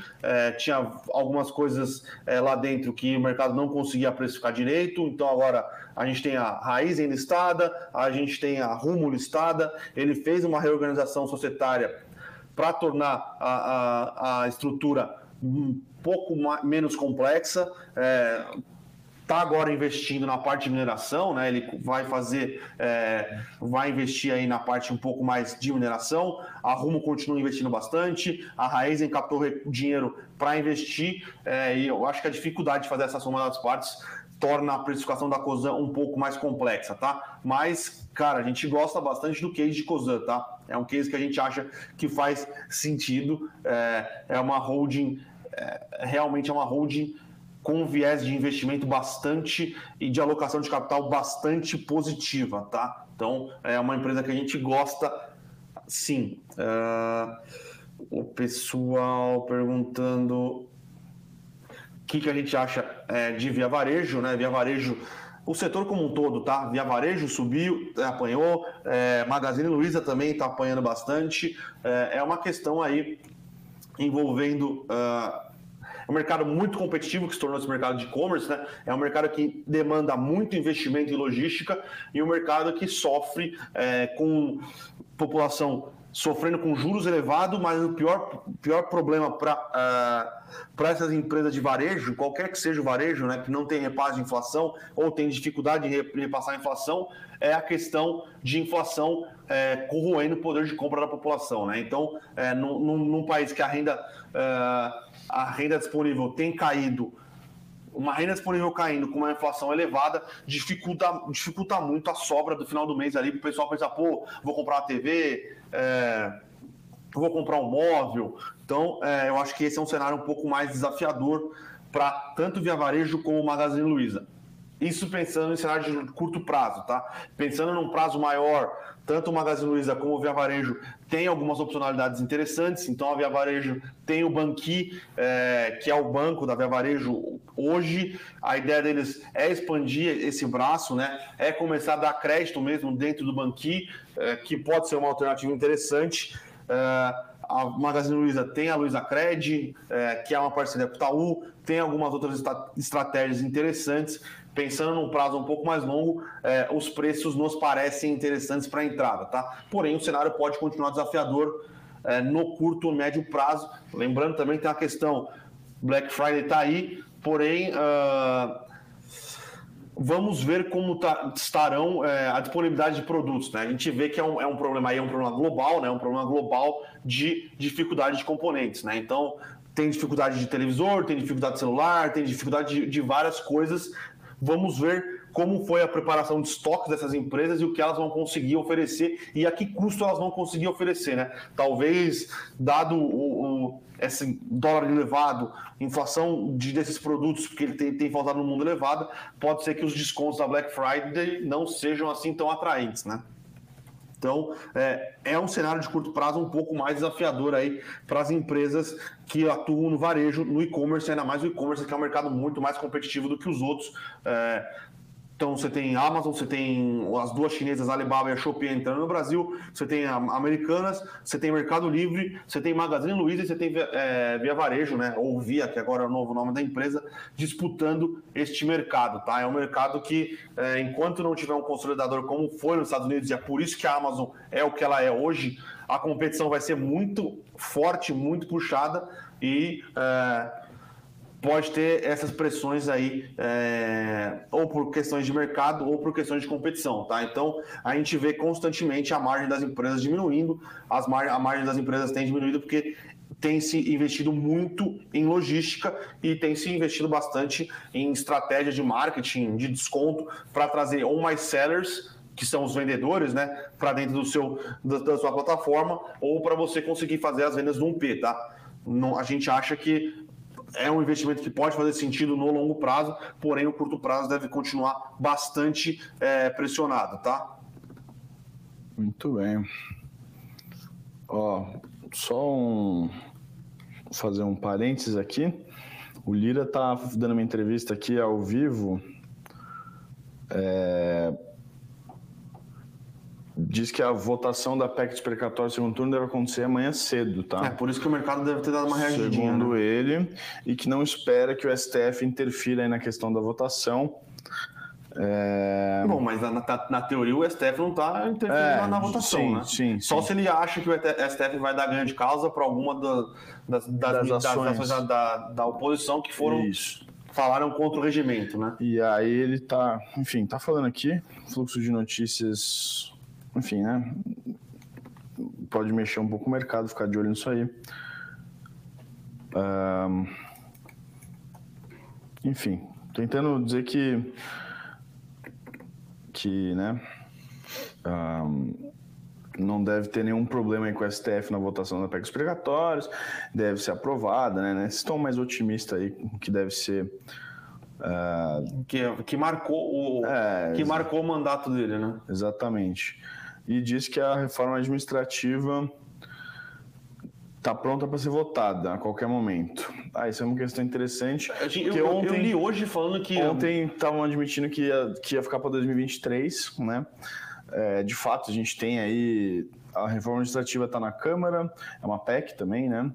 S1: tinha algumas coisas lá dentro que o mercado não conseguia precificar direito, então agora a gente tem a Raizen listada, a gente tem a Rumo listada, ele fez uma reorganização societária para tornar a, a, a, estrutura um pouco mais, menos complexa. É, está agora investindo na parte de mineração, né? Ele vai fazer, é, vai investir aí na parte um pouco mais de mineração. A Rumo continua investindo bastante. A Raizen captou dinheiro para investir é, e eu acho que a dificuldade de fazer essa soma das partes torna a precificação da COSAN um pouco mais complexa, tá? Mas, cara, a gente gosta bastante do case de COSAN, tá? É um case que a gente acha que faz sentido. É, é uma holding, é, realmente é uma holding com viés de investimento bastante e de alocação de capital bastante positiva, tá? Então, é uma empresa que a gente gosta, sim. Uh, o pessoal perguntando o que, que a gente acha é, de Via Varejo, né? Via Varejo, o setor como um todo, tá? Via Varejo subiu, é, apanhou, é, Magazine Luiza também está apanhando bastante. É, é, uma questão aí envolvendo. Uh, um mercado muito competitivo que se tornou esse mercado de e-commerce, né? É um mercado que demanda muito investimento em logística e um mercado que sofre é, com população sofrendo com juros elevados, mas o pior, pior problema para uh, é, essas empresas de varejo, qualquer que seja o varejo, né, que não tem repasse de inflação ou tem dificuldade de repassar a inflação, é a questão de inflação é, corroendo o poder de compra da população. Né? Então, é, num, num, país que a renda, é, a renda disponível tem caído uma renda disponível caindo com uma inflação elevada dificulta, dificulta muito a sobra do final do mês ali para o pessoal pensar, pô, vou comprar uma TV, é, vou comprar um móvel. Então, é, eu acho que esse é um cenário um pouco mais desafiador para tanto Via Varejo como o Magazine Luiza. Isso pensando em cenário de curto prazo, tá? Pensando num prazo maior, tanto o Magazine Luiza como o Via Varejo tem algumas opcionalidades interessantes. Então, a Via Varejo tem o Banqui, é, que é o banco da Via Varejo hoje. A ideia deles é expandir esse braço, né? É começar a dar crédito mesmo dentro do Banqui, é, que pode ser uma alternativa interessante. É, a Magazine Luiza tem a Luiza Cred, é, que é uma parceria com o Itaú, tem algumas outras estratégias interessantes pensando num prazo um pouco mais longo, é, os preços nos parecem interessantes para a entrada, tá? Porém, o cenário pode continuar desafiador é, no curto e médio prazo. Lembrando também que tem a questão, Black Friday está aí, porém, uh, vamos ver como tá, estarão é, a disponibilidade de produtos, né? A gente vê que é um, é um problema aí, é um problema global, né? Um problema global de dificuldade de componentes, né? Então, tem dificuldade de televisor, tem dificuldade de celular, tem dificuldade de, de várias coisas Vamos ver como foi a preparação de estoques dessas empresas e o que elas vão conseguir oferecer e a que custo elas vão conseguir oferecer, né? Talvez, dado o, o esse dólar elevado, inflação de, desses produtos, porque ele tem, tem faltado no mundo elevado, pode ser que os descontos da Black Friday não sejam assim tão atraentes, né? Então, é, é, um cenário de curto prazo um pouco mais desafiador aí para as empresas que atuam no varejo, no e-commerce, ainda mais o e-commerce, que é um mercado muito mais competitivo do que os outros. É, então você tem Amazon, você tem as duas chinesas, Alibaba e a Shopee entrando no Brasil, você tem Americanas, você tem Mercado Livre, você tem Magazine Luiza e você tem é, Via Varejo, né? Ou Via, que agora é o novo nome da empresa, disputando este mercado, tá? É um mercado que, é, enquanto não tiver um consolidador como foi nos Estados Unidos, e é por isso que a Amazon é o que ela é hoje, a competição vai ser muito forte, muito puxada e. É, pode ter essas pressões aí, é, ou por questões de mercado ou por questões de competição, tá? Então, a gente vê constantemente a margem das empresas diminuindo, as mar a margem das empresas tem diminuído porque tem se investido muito em logística e tem se investido bastante em estratégias de marketing, de desconto, para trazer ou mais sellers, que são os vendedores, né, para dentro do seu, da, da sua plataforma, ou para você conseguir fazer as vendas no 1P, tá? Não, a gente acha que é um investimento que pode fazer sentido no longo prazo, porém o curto prazo deve continuar bastante é, pressionado, tá?
S2: Muito bem. Ó, só um fazer um parênteses aqui. O Lira tá dando uma entrevista aqui ao vivo. É, diz que a votação da PEC explicatória segundo turno deve acontecer amanhã cedo, tá?
S1: É, por isso que o mercado deve ter dado uma reagidinha.
S2: Segundo
S1: né?
S2: ele, e que não espera que o STF interfira aí na questão da votação.
S1: É... Bom, mas na, na, na, teoria o STF não está interferindo é, na, na, votação,
S2: sim,
S1: né?
S2: Sim,
S1: Só
S2: sim.
S1: se ele acha que o STF vai dar grande causa para alguma da, das, das, das, ações, das ações da, da, oposição que foram Isso. falaram contra o regimento, né?
S2: E aí ele está, enfim, está falando aqui, fluxo de notícias enfim, né? Pode mexer um pouco o mercado, ficar de olho nisso aí. Um, enfim, tentando dizer que que, né? Um, não deve ter nenhum problema com o STF na votação da PEC dos pregatórios, deve ser aprovada, né? Nesse tom mais otimista aí, que deve ser
S1: Uh, que, que marcou o é, que marcou o mandato dele, né?
S2: Exatamente e diz que a reforma administrativa está pronta para ser votada a qualquer momento. Ah, isso é uma questão interessante.
S1: Eu, eu, ontem, eu li hoje falando que.
S2: Ontem estavam admitindo que ia, que ia ficar para 2023, né? É, de fato, a gente tem aí. A reforma administrativa está na Câmara, é uma PEC também, né?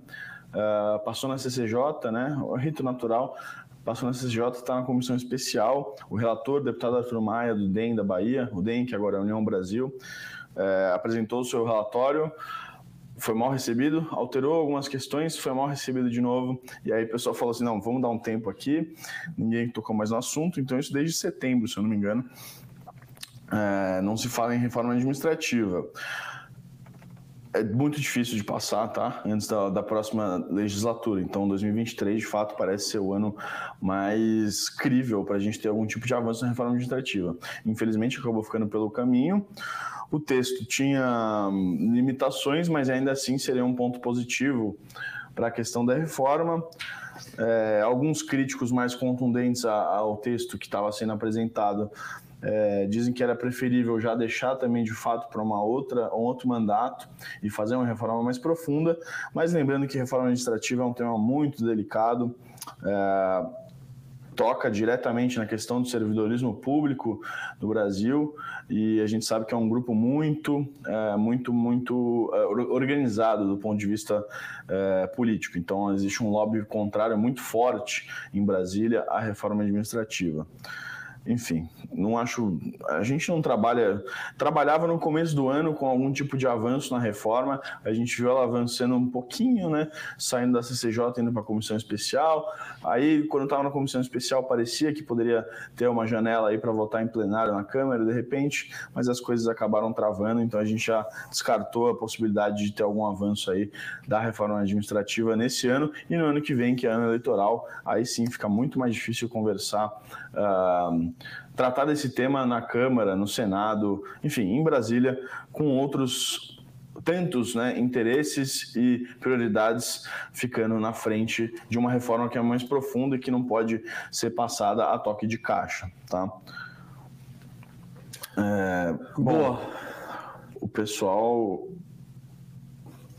S2: Uh, passou na CCJ, né? O rito natural. Passou na CCJ, está na comissão especial. O relator, deputado Arthur Maia, do DEM da Bahia, o DEM, que agora é a União Brasil, é, apresentou o seu relatório, foi mal recebido, alterou algumas questões, foi mal recebido de novo, e aí o pessoal falou assim, não, vamos dar um tempo aqui, ninguém tocou mais no assunto, então isso desde setembro, se eu não me engano, é, não se fala em reforma administrativa. É muito difícil de passar, tá? Antes da, da próxima legislatura. Então, 2023, de fato, parece ser o ano mais crível para a gente ter algum tipo de avanço na reforma administrativa. Infelizmente, acabou ficando pelo caminho. O texto tinha hum, limitações, mas ainda assim seria um ponto positivo para a questão da reforma. É, alguns críticos mais contundentes ao texto que estava sendo apresentado é, dizem que era preferível já deixar também de fato para uma outra um outro mandato e fazer uma reforma mais profunda, mas lembrando que reforma administrativa é um tema muito delicado. É, toca diretamente na questão do servidorismo público no Brasil e a gente sabe que é um grupo muito, é, muito, muito é, organizado do ponto de vista é, político. Então existe um lobby contrário muito forte em Brasília à reforma administrativa enfim, não acho. A gente não trabalha. Trabalhava no começo do ano com algum tipo de avanço na reforma. A gente viu ela avançando um pouquinho, né? Saindo da CCJ, indo para a comissão especial. Aí, quando estava na comissão especial, parecia que poderia ter uma janela aí para votar em plenário na Câmara, de repente, mas as coisas acabaram travando. Então, a gente já descartou a possibilidade de ter algum avanço aí da reforma administrativa nesse ano e no ano que vem, que é ano eleitoral. Aí sim fica muito mais difícil conversar. Uh, tratar desse tema na Câmara, no Senado, enfim, em Brasília, com outros tantos né, interesses e prioridades ficando na frente de uma reforma que é mais profunda e que não pode ser passada a toque de caixa, tá? É, Boa. o pessoal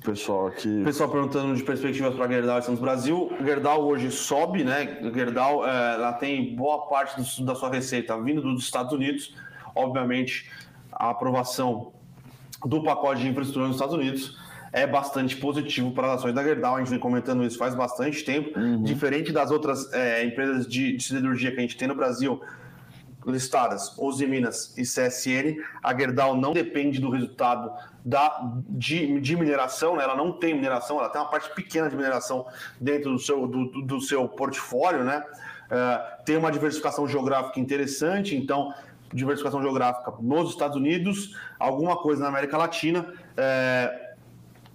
S2: pessoal aqui.
S1: Pessoal perguntando de perspectivas para Gerdau e Santos Brasil. Gerdau hoje sobe, né? Gerdau é, ela tem boa parte do, da sua receita vindo dos Estados Unidos. Obviamente, a aprovação do pacote de infraestrutura nos Estados Unidos é bastante positivo para as ações da Gerdau. A gente vem comentando isso faz bastante tempo. Uhum. Diferente das outras é, empresas de, de siderurgia que a gente tem no Brasil, listadas, Uzi Minas e CSN, a Gerdau não depende do resultado da, de, de mineração, né? ela não tem mineração, ela tem uma parte pequena de mineração dentro do seu, do, do seu portfólio, né? Uh, tem uma diversificação geográfica interessante, então diversificação geográfica nos Estados Unidos, alguma coisa na América Latina. Uh,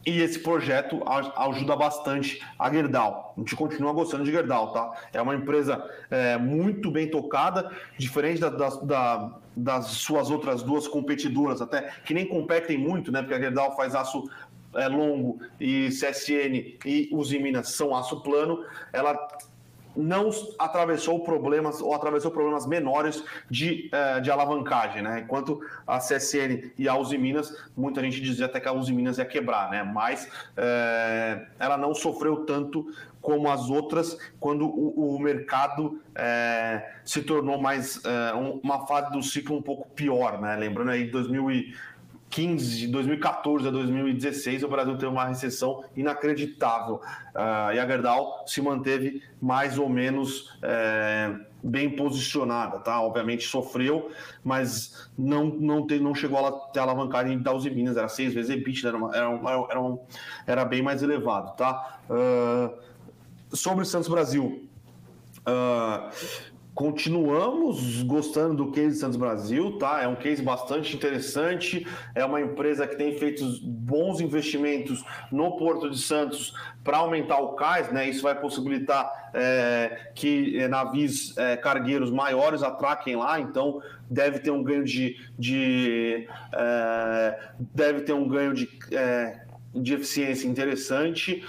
S1: e esse projeto ajuda bastante a Gerdau. A gente continua gostando de Gerdau, tá? É uma empresa é, muito bem tocada, diferente da, da, das suas outras duas competidoras, até que nem competem muito, né? Porque a Gerdau faz aço é, longo e CSN e Uzi Minas são aço plano. Ela não atravessou problemas ou atravessou problemas menores de, uh, de alavancagem, né? Enquanto a CSN e a Uzi Minas, muita gente dizia até que a Uzi Minas ia quebrar, né? Mas uh, ela não sofreu tanto como as outras quando o, o mercado uh, se tornou mais uma fase do ciclo um pouco pior, né? Lembrando aí 2000 e 2015, de 2014 a 2016, o Brasil teve uma recessão inacreditável. Uh, e a Gerdau se manteve mais ou menos é, bem posicionada, tá? Obviamente sofreu, mas não, não, tem, não chegou a a alavancagem da Uzi Minas, era seis vezes EBITDA, era, uma, era, uma, era, um, era, bem mais elevado, tá? Uh, sobre Santos Brasil, uh, Continuamos gostando do case Santos Brasil, tá? É um case bastante interessante. É uma empresa que tem feito bons investimentos no Porto de Santos para aumentar o cais, né? Isso vai possibilitar é, que navios é, cargueiros maiores atraquem lá, então deve ter um ganho de, de é, deve ter um ganho de, é, de eficiência interessante.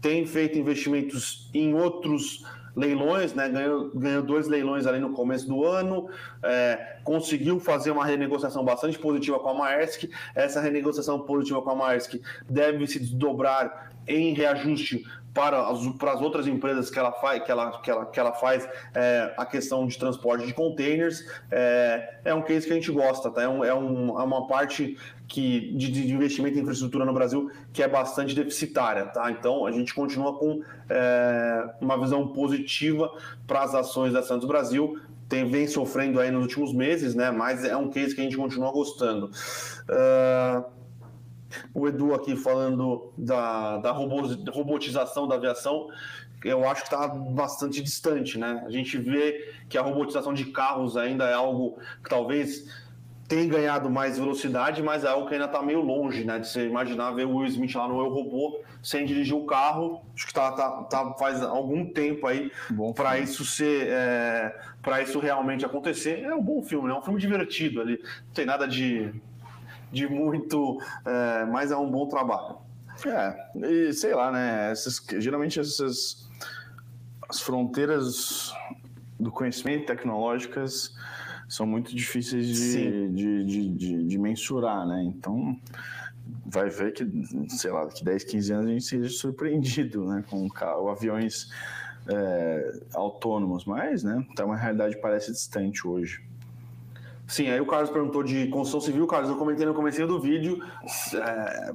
S1: Tem feito investimentos em outros leilões, né? Ganhou, ganhou dois leilões ali no começo do ano, é, conseguiu fazer uma renegociação bastante positiva com a Maersk. Essa renegociação positiva com a Maersk deve se desdobrar em reajuste para as, para as outras empresas que ela faz, que ela, que ela, que ela faz é, a questão de transporte de containers. É, é um case que a gente gosta, tá? É, um, é, um, é uma parte que, de, de, investimento em infraestrutura no Brasil que é bastante deficitária, tá? Então a gente continua com é, uma visão positiva para as ações da Santos Brasil. Tem, vem sofrendo aí nos últimos meses, né? Mas é um case que a gente continua gostando. Uh, o Edu aqui falando da, da robotização da aviação, eu acho que está bastante distante, né? A gente vê que a robotização de carros ainda é algo que talvez tenha ganhado mais velocidade, mas é algo que ainda está meio longe, né? De você imaginar ver o Will Smith lá no Eu Robô sem dirigir o carro. Acho que tá, tá, tá faz algum tempo aí para isso ser, é, para isso realmente acontecer. É um bom filme, né? É um filme divertido ali. Não tem nada de de muito, é, mas é um bom trabalho.
S2: É, e sei lá, né? Essas, geralmente essas as fronteiras do conhecimento tecnológicas são muito difíceis de, de, de, de, de mensurar, né? Então vai ver que, sei lá, daqui 10, 15 anos a gente seja surpreendido né, com carro, aviões é, autônomos, mas né, tá uma realidade parece distante hoje.
S1: Sim, aí o Carlos perguntou de construção civil. Carlos, eu comentei no começo do vídeo. É,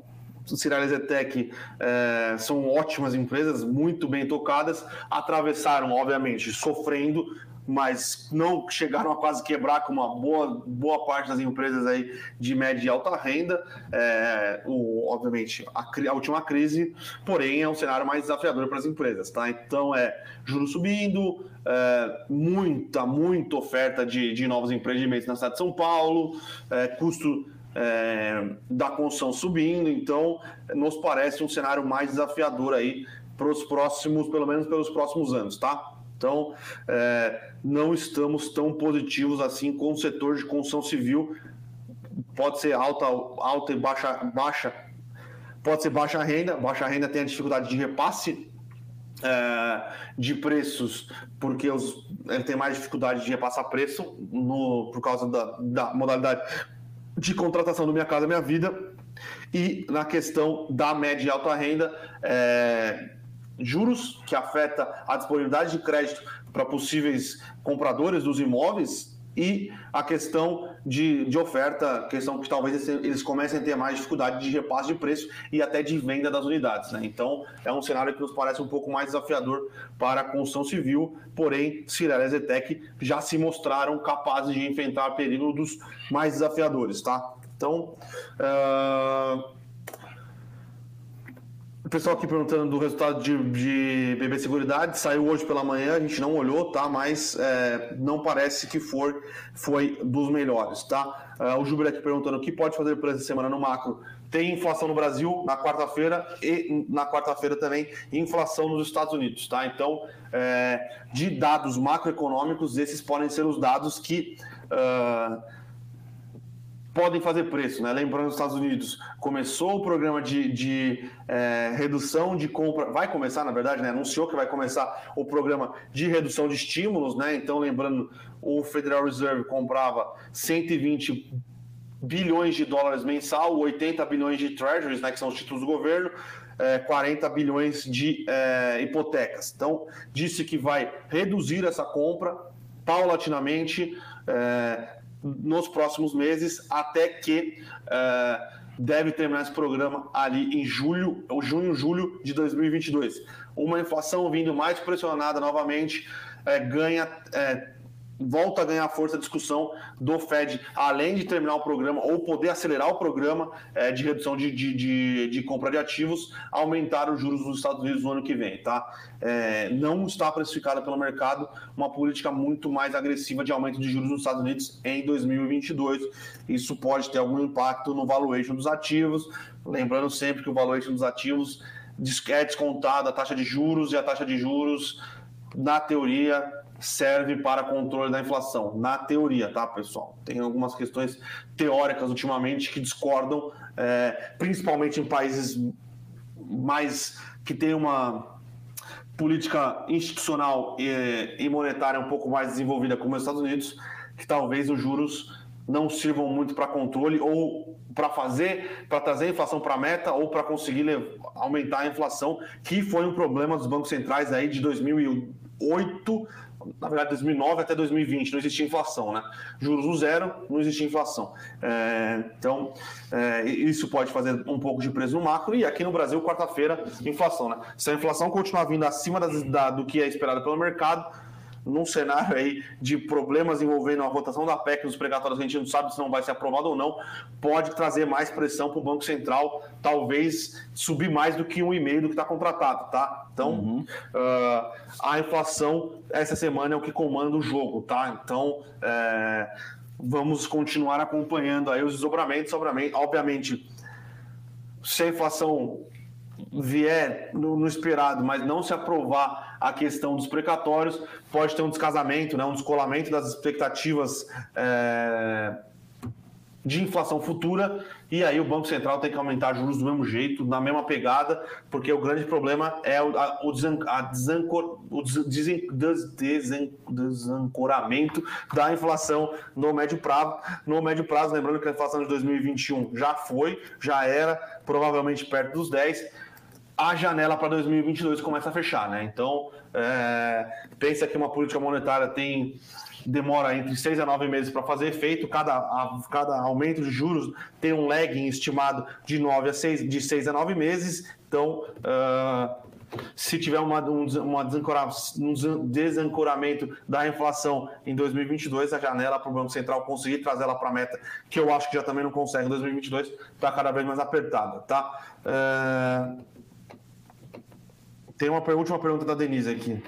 S1: Cirales Etec é, são ótimas empresas, muito bem tocadas. Atravessaram, obviamente, sofrendo mas não chegaram a quase quebrar com uma boa, boa parte das empresas aí de média e alta renda. É, o, obviamente, a, a, última crise, porém, é um cenário mais desafiador para as empresas, tá? Então é juros subindo, é, muita, muita oferta de, de novos empreendimentos na cidade de São Paulo, é, custo é, da construção subindo, então nos parece um cenário mais desafiador aí para os próximos, pelo menos pelos próximos anos, tá? Então, é, não estamos tão positivos assim com o setor de construção civil. Pode ser alta, alta e baixa, baixa. Pode ser baixa renda. Baixa renda tem a dificuldade de repasse é, de preços, porque os, ele tem mais dificuldade de repassar preço no, por causa da, da modalidade de contratação do Minha Casa Minha Vida. E na questão da média e alta renda, é, juros, que afeta a disponibilidade de crédito para possíveis compradores dos imóveis, e a questão de, de oferta, questão que talvez eles comecem a ter mais dificuldade de repasse de preço e até de venda das unidades. Né? Então, é um cenário que nos parece um pouco mais desafiador para a construção civil, porém, Cirela e Zetec já se mostraram capazes de enfrentar períodos mais desafiadores. Tá? Então, uh pessoal aqui perguntando do resultado de, de BB Seguridade, saiu hoje pela manhã, a gente não olhou, tá? Mas é, não parece que for, foi dos melhores, tá? Uh, o Júbilo aqui perguntando o que pode fazer para essa semana no macro. Tem inflação no Brasil na quarta-feira e na quarta-feira também inflação nos Estados Unidos, tá? Então, é, de dados macroeconômicos, esses podem ser os dados que. Uh, podem fazer preço, né? Lembrando, os Estados Unidos começou o programa de, de é, redução de compra, vai começar, na verdade, né? Anunciou que vai começar o programa de redução de estímulos, né? Então, lembrando, o Federal Reserve comprava 120 bilhões de dólares mensal, 80 bilhões de treasuries, né? Que são os títulos do governo. É, 40 bilhões de é, hipotecas. Então, disse que vai reduzir essa compra paulatinamente. É, nos próximos meses, até que uh, deve terminar esse programa ali em julho, ou junho, julho de 2022. Uma inflação vindo mais pressionada novamente, uh, ganha volta a ganhar força a discussão do Fed, além de terminar o programa ou poder acelerar o programa é, de redução de, de, de, de, compra de ativos, aumentar os juros nos Estados Unidos no ano que vem. Tá? É, não está precificada pelo mercado uma política muito mais agressiva de aumento de juros nos Estados Unidos em 2022. Isso pode ter algum impacto no valuation dos ativos. Lembrando sempre que o valuation dos ativos é descontado a taxa de juros e a taxa de juros, na teoria, serve para controle da inflação. Na teoria, tá, pessoal? Tem algumas questões teóricas ultimamente que discordam, é, principalmente em países mais que têm uma política institucional e, e monetária um pouco mais desenvolvida, como os Estados Unidos, que talvez os juros não sirvam muito para controle ou para fazer, para trazer a inflação para a meta ou para conseguir aumentar a inflação, que foi um problema dos bancos centrais aí de 2008 na verdade, 2009 até 2020 não existia inflação, né? Juros no zero, não existia inflação. É, então, é, isso pode fazer um pouco de preço no macro. E aqui no Brasil, quarta-feira, inflação, né? Se a inflação continuar vindo acima da, da, do que é esperado pelo mercado, num cenário aí de problemas envolvendo a votação da PEC nos precatórios, a gente não sabe se não vai ser aprovado ou não, pode trazer mais pressão para o Banco Central, talvez subir mais do que um e meio do que está contratado, tá? Então, uhum. uh, a inflação essa semana é o que comanda o jogo, tá? Então, é, vamos continuar acompanhando aí os desdobramentos, obviamente, se a inflação vier no, no, esperado, mas não se aprovar a questão dos precatórios, pode ter um descasamento, né, um descolamento das expectativas é, de inflação futura, e aí o Banco Central tem que aumentar juros do mesmo jeito, na mesma pegada, porque o grande problema é o, a, o, a desancor, o desen, desen, desancoramento da inflação no médio prazo. No médio prazo, lembrando que a inflação de 2021 já foi, já era, provavelmente perto dos 10 a janela para 2022 começa a fechar, né? Então, é, pensa que uma política monetária tem demora entre seis a nove meses para fazer efeito, cada, a, cada aumento de juros tem um lagging estimado de nove a seis, de seis a nove meses. Então, uh, se tiver uma, um, uma um desancoramento da inflação em 2022, a janela para o Banco Central conseguir trazer ela para a meta, que eu acho que já também não consegue em 2022, está cada vez mais apertada, tá? Uh, tem uma última pergunta da Denise aqui.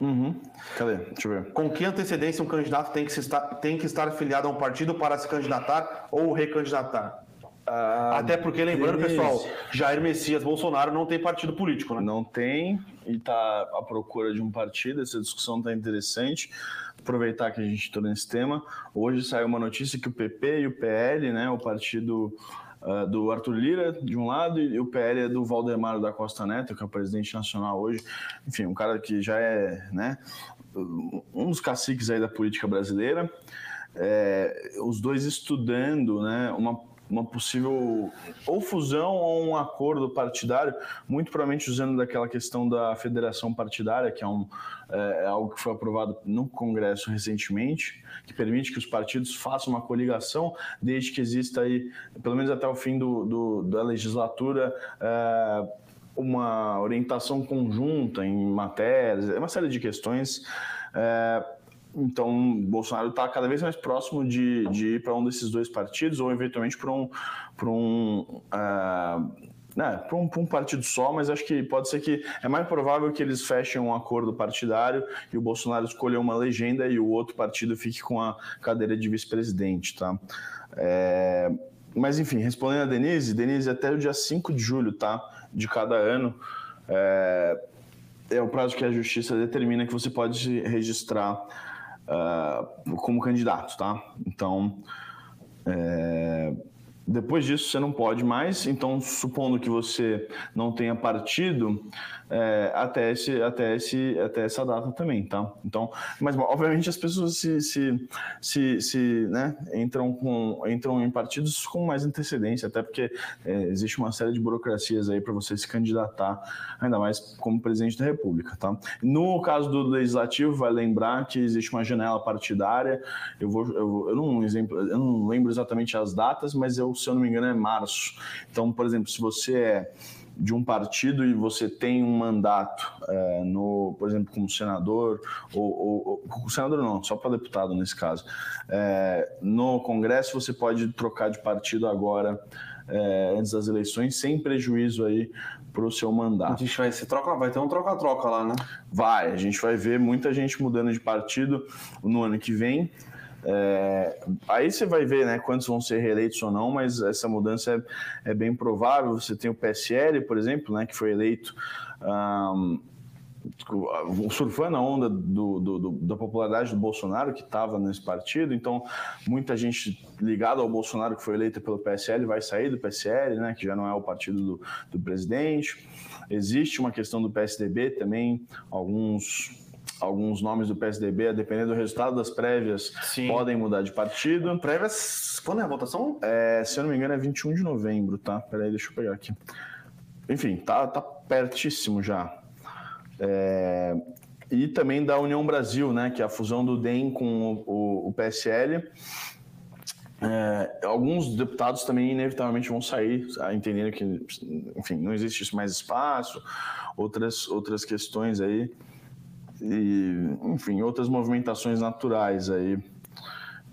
S2: Uhum. Cadê? Deixa eu ver.
S1: Com que antecedência um candidato tem que, estar, tem que estar afiliado a um partido para se candidatar ou recandidatar? Ah, Até porque, lembrando, Denise. pessoal, Jair Messias Bolsonaro não tem partido político, né?
S2: Não tem, e está à procura de um partido. Essa discussão está interessante. Aproveitar que a gente está nesse tema. Hoje saiu uma notícia que o PP e o PL, né, o partido uh, do Arthur Lira, de um lado, e o PL é do Valdemar da Costa Neto, que é o presidente nacional hoje. Enfim, um cara que já é né, um dos caciques aí da política brasileira. É, os dois estudando né, uma uma possível ou fusão ou um acordo partidário, muito provavelmente usando daquela questão da federação partidária, que é, um, é, é algo que foi aprovado no Congresso recentemente, que permite que os partidos façam uma coligação, desde que exista aí, pelo menos até o fim do, do da legislatura, é, uma orientação conjunta em matérias, uma série de questões. É, então, Bolsonaro está cada vez mais próximo de, de ir para um desses dois partidos ou, eventualmente, para um, para um, uh, né, para um, um, partido só, mas acho que pode ser que é mais provável que eles fechem um acordo partidário e o Bolsonaro escolha uma legenda e o outro partido fique com a cadeira de vice-presidente, tá? É, mas enfim, respondendo a Denise, Denise, até o dia 5 de julho, tá? De cada ano, é, é o prazo que a justiça determina que você pode registrar uh, como candidato, tá? Então, é, depois disso você não pode mais. Então, supondo que você não tenha partido, é, até, esse, até, esse, até essa data também, tá? Então, mas obviamente as pessoas se, se, se, se né, entram, com, entram em partidos com mais antecedência, até porque é, existe uma série de burocracias aí para você se candidatar, ainda mais como presidente da República, tá? No caso do legislativo, vai lembrar que existe uma janela partidária. Eu vou, eu, eu não exemplo, eu não lembro exatamente as datas, mas eu, se eu não me engano, é março. Então, por exemplo, se você é de um partido e você tem um mandato é, no, por exemplo, como senador ou, ou, ou senador não, só para deputado nesse caso, é, no Congresso você pode trocar de partido agora é, antes das eleições sem prejuízo aí para o seu mandato.
S1: A gente vai se troca, vai ter um troca-troca lá, né?
S2: Vai, a gente vai ver muita gente mudando de partido no ano que vem. É, aí você vai ver né, quantos vão ser reeleitos ou não, mas essa mudança é, é bem provável. Você tem o PSL, por exemplo, né, que foi eleito um, surfando a onda do, do, do, da popularidade do Bolsonaro, que estava nesse partido. Então, muita gente ligada ao Bolsonaro, que foi eleita pelo PSL, vai sair do PSL, né, que já não é o partido do, presidente. Existe uma questão do PSDB também, alguns alguns nomes do PSDB, a depender do resultado das prévias, Sim. podem mudar de partido.
S1: Prévias, quando é a votação?
S2: É, se eu não me engano, é 21 de novembro, tá? Peraí, deixa eu pegar aqui. Enfim, tá, tá pertíssimo já. É, e também da União Brasil, né, que é a fusão do DEM com o, o PSL. É, alguns deputados também inevitavelmente vão sair, entendendo que, enfim, não existe mais espaço, outras, outras questões aí e, enfim, outras movimentações naturais aí.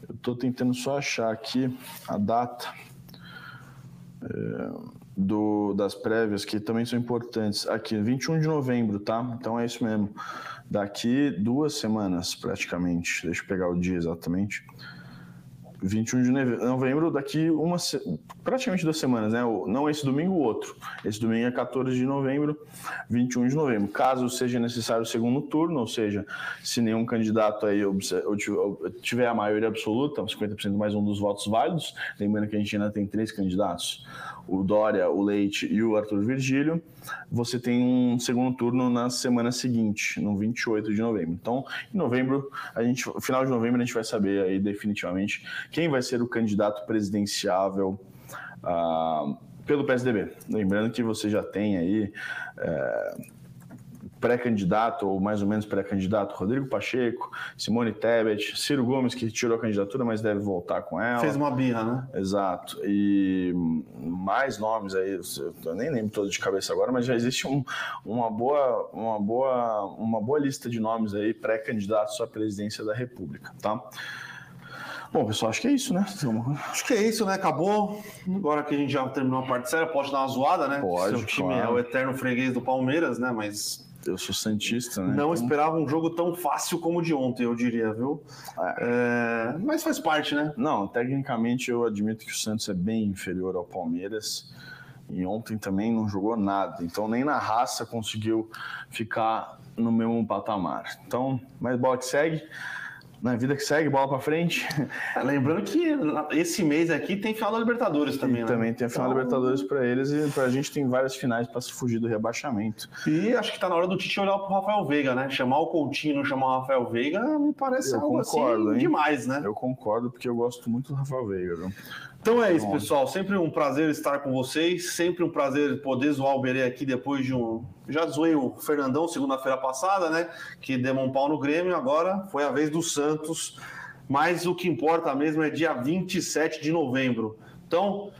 S2: Eu estou tentando só achar aqui a data é, do, das prévias, que também são importantes. Aqui, 21 de novembro, tá? Então é isso mesmo. Daqui duas semanas, praticamente. Deixa eu pegar o dia exatamente. 21 de novembro, daqui uma, praticamente duas semanas, né? Não esse domingo, o outro. Esse domingo é 14 de novembro, 21 de novembro. Caso seja necessário o segundo turno, ou seja, se nenhum candidato aí tiver a maioria absoluta, 50% mais um dos votos válidos, lembrando que a gente ainda tem três candidatos, o Dória, o Leite e o Arthur Virgílio, você tem um segundo turno na semana seguinte, no 28 de novembro. Então, em novembro, a gente, final de novembro, a gente vai saber aí definitivamente quem vai ser o candidato presidenciável uh, pelo PSDB. Lembrando que você já tem aí. Uh, pré-candidato, ou mais ou menos pré-candidato, Rodrigo Pacheco, Simone Tebet, Ciro Gomes, que tirou a candidatura, mas deve voltar com ela.
S1: Fez uma birra, né?
S2: Exato. E mais nomes aí, eu nem lembro todos de cabeça agora, mas já existe um, uma, boa, uma, boa, uma boa lista de nomes aí pré-candidatos à presidência da República, tá? Bom, pessoal, acho que é isso, né?
S1: Acho que é isso, né? Acabou. Agora que a gente já terminou a parte séria, pode dar uma zoada, né?
S2: Pode.
S1: Seu time claro. é o eterno freguês do Palmeiras, né? Mas
S2: Eu sou Santista, né?
S1: Não então... esperava um jogo tão fácil como o de ontem, eu diria, viu? É. É... Mas faz parte, né?
S2: Não, tecnicamente eu admito que o Santos é bem inferior ao Palmeiras. E ontem também não jogou nada. Então nem na raça conseguiu ficar no mesmo patamar. Então, mas bola que segue na vida que segue, bola para frente. <laughs>
S1: Lembrando que esse mês aqui tem final da Libertadores também,
S2: e né? Também tem a final da então... Libertadores para eles e para a gente tem várias finais para se fugir do rebaixamento.
S1: E acho que está na hora do Tite olhar para o Rafael Veiga, né? Chamar o Coutinho, não chamar o Rafael Veiga, me parece eu algo assim concordo, assim demais, né?
S2: Eu concordo porque eu gosto muito do Rafael Veiga, viu?
S1: Então é isso, pessoal. Sempre um prazer estar com vocês. Sempre um prazer poder zoar o Berê aqui depois de um. Já zoei o Fernandão segunda-feira passada, né? Que deu um pau no Grêmio. Agora foi a vez do Santos. Mas o que importa mesmo é dia 27 de novembro. Então,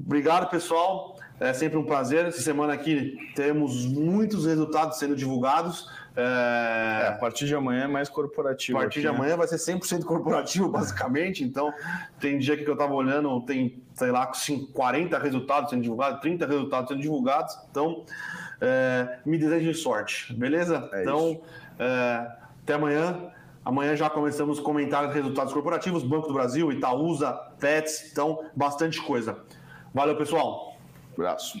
S1: obrigado, pessoal. É sempre um prazer. Essa semana aqui temos muitos resultados sendo divulgados.
S2: É... é... a partir de amanhã é mais corporativo.
S1: A partir aqui, de amanhã né? vai ser 100% corporativo, <laughs> basicamente. Então, tem dia que eu estava olhando, tem, sei lá, 40 resultados sendo divulgados, 30 resultados sendo divulgados. Então, é... me desejem sorte, beleza? É então, é, até amanhã. Amanhã já começamos a comentar os resultados corporativos, Banco do Brasil, Itaúsa, Pets, então, bastante coisa. Valeu, pessoal.
S2: Abraço.